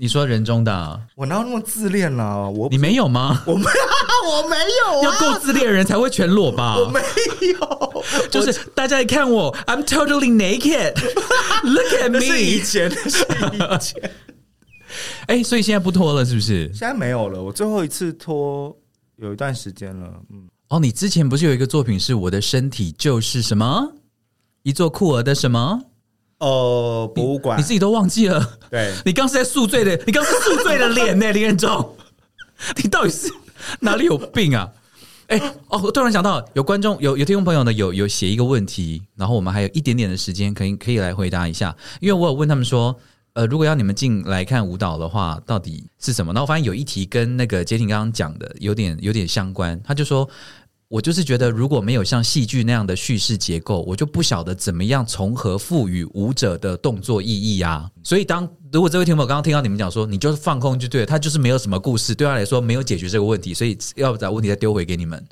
[SPEAKER 3] 你说人中的啊，
[SPEAKER 4] 我哪有那么自恋啦？我
[SPEAKER 3] 你没有吗？
[SPEAKER 4] 我没有 我没有啊
[SPEAKER 3] 要
[SPEAKER 4] 啊，
[SPEAKER 3] 够自恋的人才会全裸吧？
[SPEAKER 4] 我没有，
[SPEAKER 3] 就是大家来看我，I'm totally naked. Look at
[SPEAKER 4] 那是以前，那是以前，
[SPEAKER 3] 哎、所以现在不脱了是不是？
[SPEAKER 4] 现在没有了。我最后一次脱有一段时间了，嗯，
[SPEAKER 3] 哦，你之前不是有一个作品是我的身体就是什么？一座酷儿的什么？
[SPEAKER 4] 哦，博物馆，
[SPEAKER 3] 你自己都忘记了？
[SPEAKER 4] 对，
[SPEAKER 3] 你刚是在宿醉的，你刚是宿醉的脸呢，林彦忠，你到底是哪里有病啊？哎、哦，我突然想到，有观众有有听众朋友呢，有有写一个问题，然后我们还有一点点的时间，可以可以来回答一下，因为我有问他们说，呃，如果要你们进来看舞蹈的话，到底是什么？然后我发现有一题跟那个杰婷刚刚讲的有点有点相关，他就说。我就是觉得，如果没有像戏剧那样的叙事结构，我就不晓得怎么样从何赋予舞者的动作意义啊。所以当，如果这位听众刚刚听到你们讲说，你就是放空就对了，他就是没有什么故事，对他来说没有解决这个问题，所以要把问题再丢回给你们。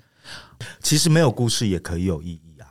[SPEAKER 4] 其实没有故事也可以有意义啊。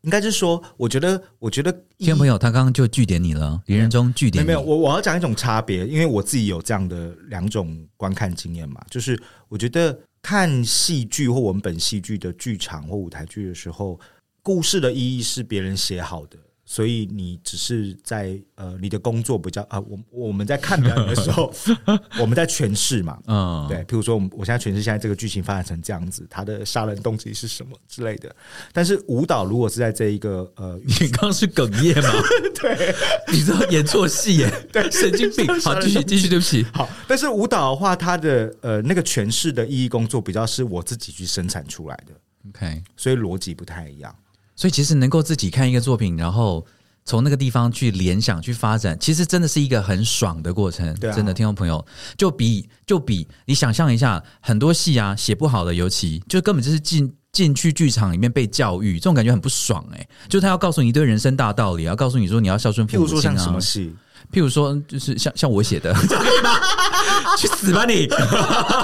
[SPEAKER 4] 应该是说，我觉得，我觉得
[SPEAKER 3] 听众朋友，他刚刚就据点你了，林仁忠据点你
[SPEAKER 4] 没有，我我要讲一种差别，因为我自己有这样的两种观看经验嘛，就是我觉得看戏剧或文本戏剧的剧场或舞台剧的时候，故事的意义是别人写好的。所以你只是在呃，你的工作比较啊，我我们在看表演的时候，我们在诠释嘛，
[SPEAKER 3] 嗯，
[SPEAKER 4] 对，譬如说我们我现在诠释现在这个剧情发展成这样子，他的杀人动机是什么之类的。但是舞蹈如果是在这一个呃
[SPEAKER 3] 你刚刚是哽咽吗？对，你知道演错戏耶？对，神经病。好，继续继续，对不起。
[SPEAKER 4] 好，但是舞蹈的话，它的呃那个诠释的意义工作比较是我自己去生产出来的
[SPEAKER 3] ，OK，
[SPEAKER 4] 所以逻辑不太一样。
[SPEAKER 3] 所以其实能够自己看一个作品，然后从那个地方去联想、去发展，其实真的是一个很爽的过程。
[SPEAKER 4] 对啊
[SPEAKER 3] 真的，听众朋友，就比就比你想象一下，很多戏啊写不好的，尤其就根本就是进。进去剧场里面被教育，这种感觉很不爽哎、就他要告诉你一堆人生大道理，要告诉你说你要孝顺父母亲啊
[SPEAKER 4] 说像什么。戏，
[SPEAKER 3] 譬如说，就是像像我写的，去死吧你！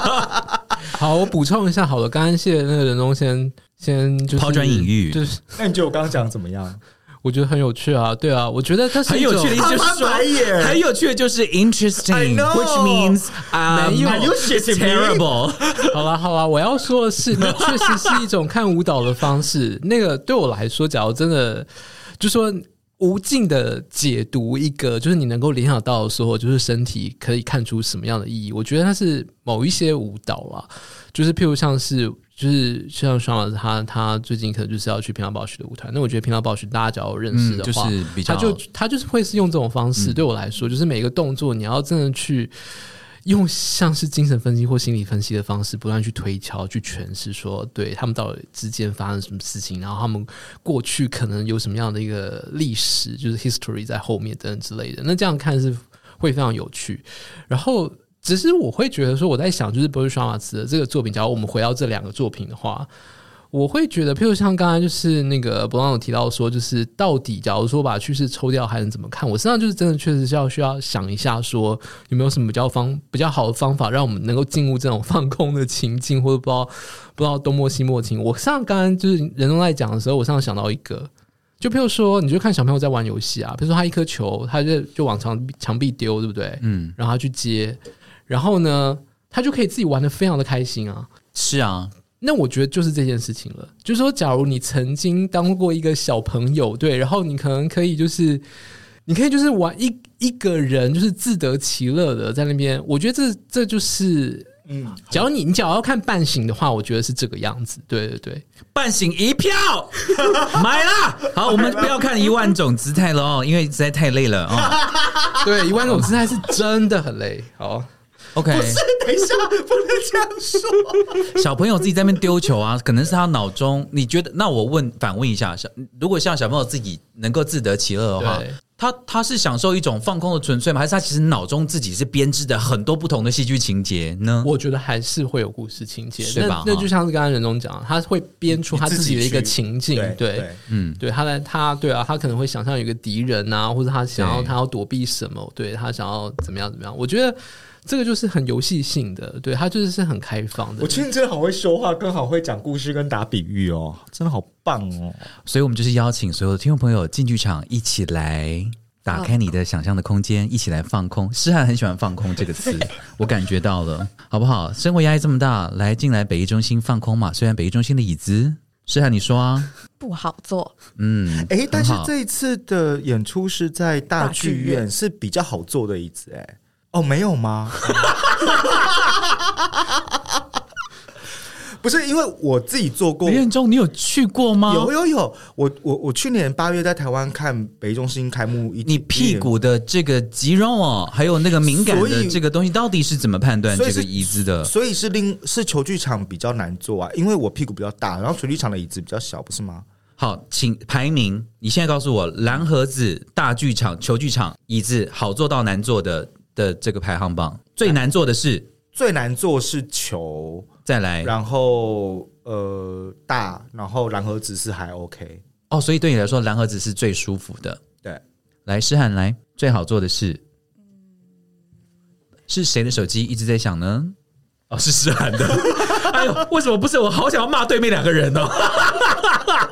[SPEAKER 5] 好，我补充一下，好了，刚刚谢那个任中先先就是
[SPEAKER 3] 抛砖引玉
[SPEAKER 5] 就是
[SPEAKER 4] 那你觉得我刚刚讲怎么样？
[SPEAKER 5] 我觉得很有趣啊，对啊，我觉得它是一种
[SPEAKER 3] 很有趣的意思就是说
[SPEAKER 4] 他翻白眼，
[SPEAKER 3] 很有趣的就是 interesting，which means um,
[SPEAKER 5] 没有
[SPEAKER 3] me？terrible。
[SPEAKER 5] 好啦好啦，我要说的是，那确实是一种看舞蹈的方式。那个对我来说，假如真的就说无尽的解读一个，就是你能够联想到的时候，就是身体可以看出什么样的意义。我觉得它是某一些舞蹈啊，就是譬如像是。就是像双老师他他最近可能就是要去平遥宝许的舞台，那我觉得平遥宝许大家只要认识
[SPEAKER 3] 嗯，
[SPEAKER 5] 的
[SPEAKER 3] 就
[SPEAKER 5] 话，
[SPEAKER 3] 是比较
[SPEAKER 5] 他就他就是会是用这种方式，对我来说，就是每个动作你要真的去用像是精神分析或心理分析的方式，不断去推敲、去诠释，说对他们到底之间发生什么事情，然后他们过去可能有什么样的一个历史，就是 history 在后面等等之类的。那这样看是会非常有趣。然后，只是我会觉得说，我在想，就是波西双马茨的这个作品，假如我们回到这两个作品的话。我会觉得，譬如像刚才就是那个博朗有提到说，就是到底假如说把趋势抽掉，还能怎么看？我身上就是真的确实是要需要想一下，说有没有什么比较方比较好的方法，让我们能够进入这种 放空的情境，或者不知道不知道东摸西摸情。我上刚刚就是人中在讲的时候，我上次想到一个，就譬如说，你就看小朋友在玩游戏啊，比如说他一颗球，他就就往墙墙壁丢，对不对？
[SPEAKER 3] 嗯，
[SPEAKER 5] 然后他去接，然后呢，他就可以自己玩的非常的开心啊。
[SPEAKER 3] 是啊，
[SPEAKER 5] 那我觉得就是这件事情了，就是说，假如你曾经当过一个小朋友，对，然后你可能可以就是，你可以就是玩一一个人，就是自得其乐的在那边。我觉得这这就是，
[SPEAKER 4] 嗯，
[SPEAKER 5] 假如你你只要要看半醒的话，我觉得是这个样子。对对对，
[SPEAKER 3] 半醒一票 买啦！好，我们不要看一万种姿态了哦，因为实在太累了哦。
[SPEAKER 5] 对，一万种姿态是真的很累。好，
[SPEAKER 3] OK，不是
[SPEAKER 4] 等一下，不能这样说。
[SPEAKER 3] 小朋友自己在那边丢球啊，可能是他脑中你觉得？那我问反问一下，小如果像小朋友自己能够自得其乐的话，他他是享受一种放空的纯粹吗？还是他其实脑中自己是编织的很多不同的戏剧情节呢？
[SPEAKER 5] 我觉得还是会有故事情节，
[SPEAKER 3] 对吧
[SPEAKER 5] 那那就像是刚刚任总讲，他会编出他自己的一个情境，
[SPEAKER 4] 对
[SPEAKER 5] 对。
[SPEAKER 4] 对，
[SPEAKER 3] 嗯，
[SPEAKER 5] 对他来，他对啊，他可能会想象有一个敌人啊，或者他想要他要躲避什么，对他想要怎么样怎么样。我觉得这个就是很游戏性的，对他就是是很开放的。
[SPEAKER 4] 我觉得你真的好会说话，更好会讲故事跟打比喻哦，真的好棒哦。
[SPEAKER 3] 所以我们就是邀请所有的听众朋友进剧场，一起来打开你的想象的空间，一起来放空。诗涵很喜欢“放空”这个词，我感觉到了，好不好？生活压力这么大，来进来北艺中心放空嘛。虽然北艺中心的椅子，诗涵你说啊，
[SPEAKER 6] 不好坐。
[SPEAKER 3] 嗯，
[SPEAKER 4] 哎，但是这一次的演出是在大剧院，
[SPEAKER 6] 院
[SPEAKER 4] 是比较好坐的椅子，哎，哦，没有吗？不是，因为我自己做过
[SPEAKER 3] 北，院中你有去过吗？
[SPEAKER 4] 有有有，我我我去年八月在台湾看北中心开幕一，
[SPEAKER 3] 你屁股的这个肌肉哦，还有那个敏感的这个东西，到底是怎么判断这个椅子的？
[SPEAKER 4] 所以是另是球剧场比较难做啊，因为我屁股比较大，然后球剧场的椅子比较小，不是吗？
[SPEAKER 3] 好，请排名。你现在告诉我，蓝盒子、大剧场、球剧场椅子好做到难做的的这个排行榜，最难做的是
[SPEAKER 4] 最难做是球，
[SPEAKER 3] 再来
[SPEAKER 4] 然后呃大，然后蓝盒子是还 OK，
[SPEAKER 3] 哦，所以对你来说，蓝盒子是最舒服的。
[SPEAKER 4] 对，
[SPEAKER 3] 来，诗涵来，最好做的是是谁的手机一直在响呢？哦，是诗涵的。哎呦，为什么不是我？好想要骂对面两个人哦。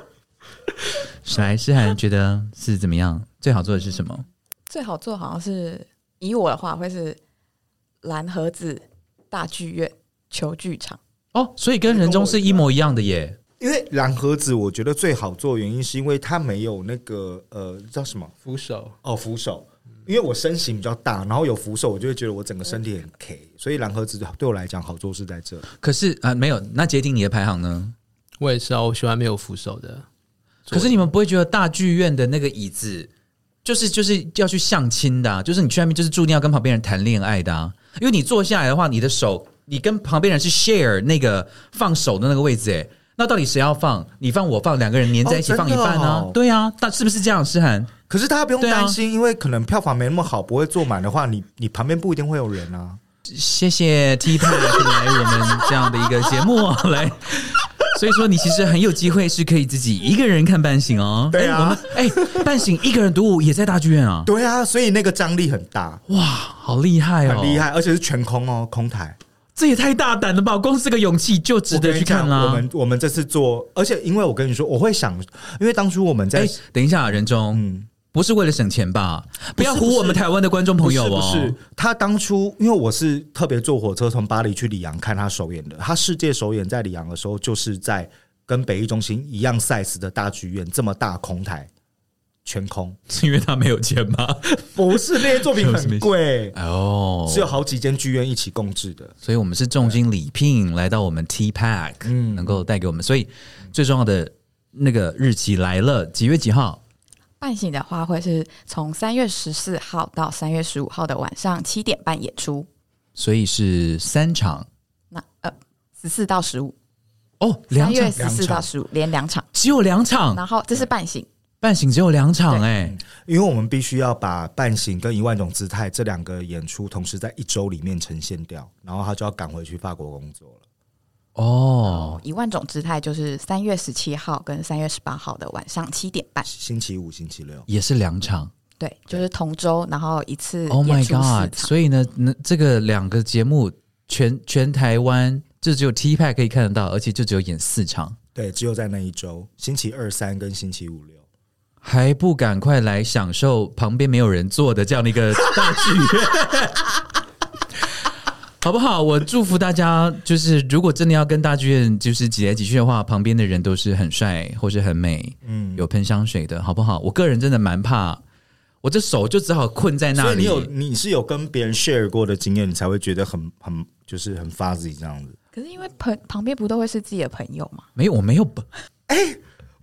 [SPEAKER 3] 来，诗涵觉得是怎么样？最好做的是什么？
[SPEAKER 6] 最好做好像是以我的话会是蓝盒子大剧院球剧场。
[SPEAKER 3] 哦，所以跟人中是一模一样的耶。
[SPEAKER 4] 因为蓝盒子我觉得最好做的原因是因为它没有那个呃叫什么
[SPEAKER 5] 扶手，
[SPEAKER 4] 哦扶手，因为我身形比较大，然后有扶手，我就会觉得我整个身体很 K，所以蓝盒子对我来讲好做是在这。
[SPEAKER 3] 可是啊、没有。那接近，你的排行呢？
[SPEAKER 5] 我也是啊，我喜欢没有扶手的。
[SPEAKER 3] 可是你们不会觉得大剧院的那个椅子，就是就是要去相亲的、啊，就是你去那边就是注定要跟旁边人谈恋爱的、啊，因为你坐下来的话，你的手你跟旁边人是 share 那个放手的那个位置，哎，那到底谁要放？你放我放，两个人粘在一起
[SPEAKER 4] 哦
[SPEAKER 3] 放一半呢、对啊，但是不是这样？诗涵，
[SPEAKER 4] 可是大家不用担心，因为可能票房没那么好，不会坐满的话，你你旁边不一定会有人啊。
[SPEAKER 3] 谢谢 T 派来我们这样的一个节目哦，来。所以说，你其实很有机会是可以自己一个人看半醒哦。
[SPEAKER 4] 对啊
[SPEAKER 3] 哎，半醒一个人独舞也在大剧院啊，
[SPEAKER 4] 对啊，所以那个张力很大，
[SPEAKER 3] 哇，好厉害哦，
[SPEAKER 4] 很厉害，而且是全空哦，空台。
[SPEAKER 3] 这也太大胆了吧！光是这个勇气就值得去看
[SPEAKER 4] 我跟你讲我。们我们这次做，而且因为我跟你说，我会想，因为当初我们在
[SPEAKER 3] 哎，等一下，任中，
[SPEAKER 4] 嗯。
[SPEAKER 3] 不是为了省钱吧？不要唬我们台湾的观众朋友哦。
[SPEAKER 4] 不是不是，他当初因为我是特别坐火车从巴黎去里昂看他首演的，他世界首演在里昂的时候，就是在跟北艺中心一样 size 的大剧院，这么大空台，全空。
[SPEAKER 3] 是因为他没有钱吗？
[SPEAKER 4] 不是那些作品很贵，
[SPEAKER 3] 哦，
[SPEAKER 4] 是有好几间剧院一起共制的。
[SPEAKER 3] 所以我们是重金礼聘来到我们 T Pack，
[SPEAKER 4] 嗯
[SPEAKER 3] 能够带给我们。所以最重要的那个日期来了，几月几号？
[SPEAKER 6] 半醒的话会是从三月十四号到三月十五号的晚上七点半演出，
[SPEAKER 3] 所以是三场
[SPEAKER 6] 那呃十四到十五，
[SPEAKER 3] 哦，两场
[SPEAKER 6] 三月十四到十五连两场，
[SPEAKER 3] 只有两场，
[SPEAKER 6] 然后这是半醒，
[SPEAKER 3] 半醒只有两场哎、
[SPEAKER 4] 因为我们必须要把《半醒》跟《一万种姿态》这两个演出同时在一周里面呈现掉，然后他就要赶回去法国工作了。
[SPEAKER 3] 哦，
[SPEAKER 6] 一万种姿态就是三月十七号跟三月十八号的晚上七点半，
[SPEAKER 4] 星期五、星期六，
[SPEAKER 3] 也是两场。
[SPEAKER 6] 对，就是同周，然后一次
[SPEAKER 3] Oh my god！所以呢，那这个两个节目全全台湾就只有 T Pack 可以看得到，而且就只有演四场，
[SPEAKER 4] 对，只有在那一周，星期二、三跟星期五六。
[SPEAKER 3] 还不赶快来享受旁边没有人坐的这样的一个大剧院，好不好？我祝福大家，就是如果真的要跟大剧院就是挤来挤去的话，旁边的人都是很帅或是很美，
[SPEAKER 4] 嗯，
[SPEAKER 3] 有喷香水的，好不好？我个人真的蛮怕，我这手就只好困在那里。
[SPEAKER 4] 所以你有你是有跟别人 share 过的经验，你才会觉得很很就是很 fuzzy 这样子。
[SPEAKER 6] 可是因为朋旁边不都会是自己的朋友吗？
[SPEAKER 3] 没有，我没有。哎、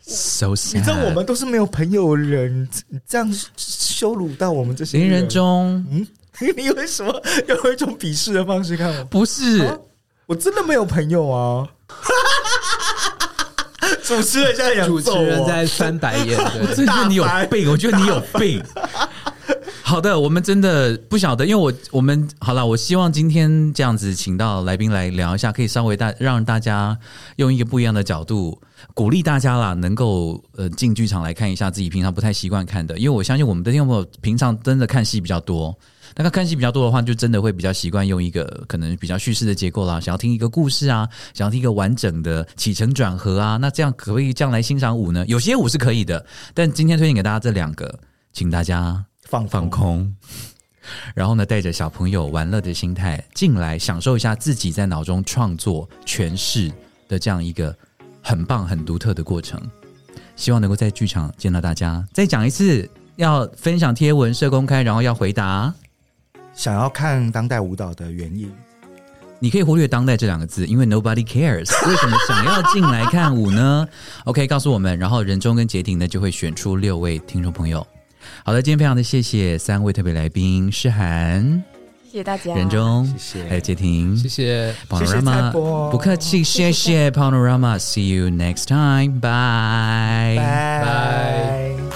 [SPEAKER 3] s o sad。
[SPEAKER 4] 你知道我们都是没有朋友的人，你这样羞辱到我们这些
[SPEAKER 3] 林人，中
[SPEAKER 4] 嗯，你为什么用一种鄙视的方式看我？
[SPEAKER 3] 不是。
[SPEAKER 4] 啊我真的没有朋友啊！主持人现在想
[SPEAKER 5] 主持人在翻白眼，
[SPEAKER 3] 我
[SPEAKER 5] 对
[SPEAKER 3] 真的觉得你有病，我觉得你有病。好的，我们真的不晓得，因为我我们好了，我希望今天这样子请到来宾来聊一下，可以稍微大让大家用一个不一样的角度鼓励大家啦，能够呃进剧场来看一下自己平常不太习惯看的，因为我相信我们的听众朋友平常真的看戏比较多。那个看戏比较多的话，就真的会比较习惯用一个可能比较叙事的结构啦，想要听一个故事啊，想要听一个完整的起承转合啊，那这样可不可以这样来欣赏舞呢？有些舞是可以的，但今天推荐给大家这两个，请大家
[SPEAKER 4] 放
[SPEAKER 3] 放空，然后呢，带着小朋友玩乐的心态进来，享受一下自己在脑中创作诠释的这样一个很棒、很独特的过程。希望能够在剧场见到大家。再讲一次，要分享贴文设公开，然后要回答。
[SPEAKER 4] 想要看当代舞蹈的原因，
[SPEAKER 3] 你可以忽略“当代”这两个字，因为 nobody cares。为什么想要进来看舞呢？OK，告诉我们，然后仁中跟杰婷呢就会选出六位听众朋友。好的，今天非常的谢谢三位特别来宾诗涵、
[SPEAKER 6] 谢谢大家，
[SPEAKER 3] 仁中，
[SPEAKER 4] 谢谢。
[SPEAKER 3] 还有杰婷，
[SPEAKER 5] 谢谢。
[SPEAKER 4] 谢谢蔡
[SPEAKER 3] Panorama，
[SPEAKER 4] 波
[SPEAKER 3] 不客气，谢谢 Panorama，See you next time，bye。
[SPEAKER 4] 拜
[SPEAKER 5] 拜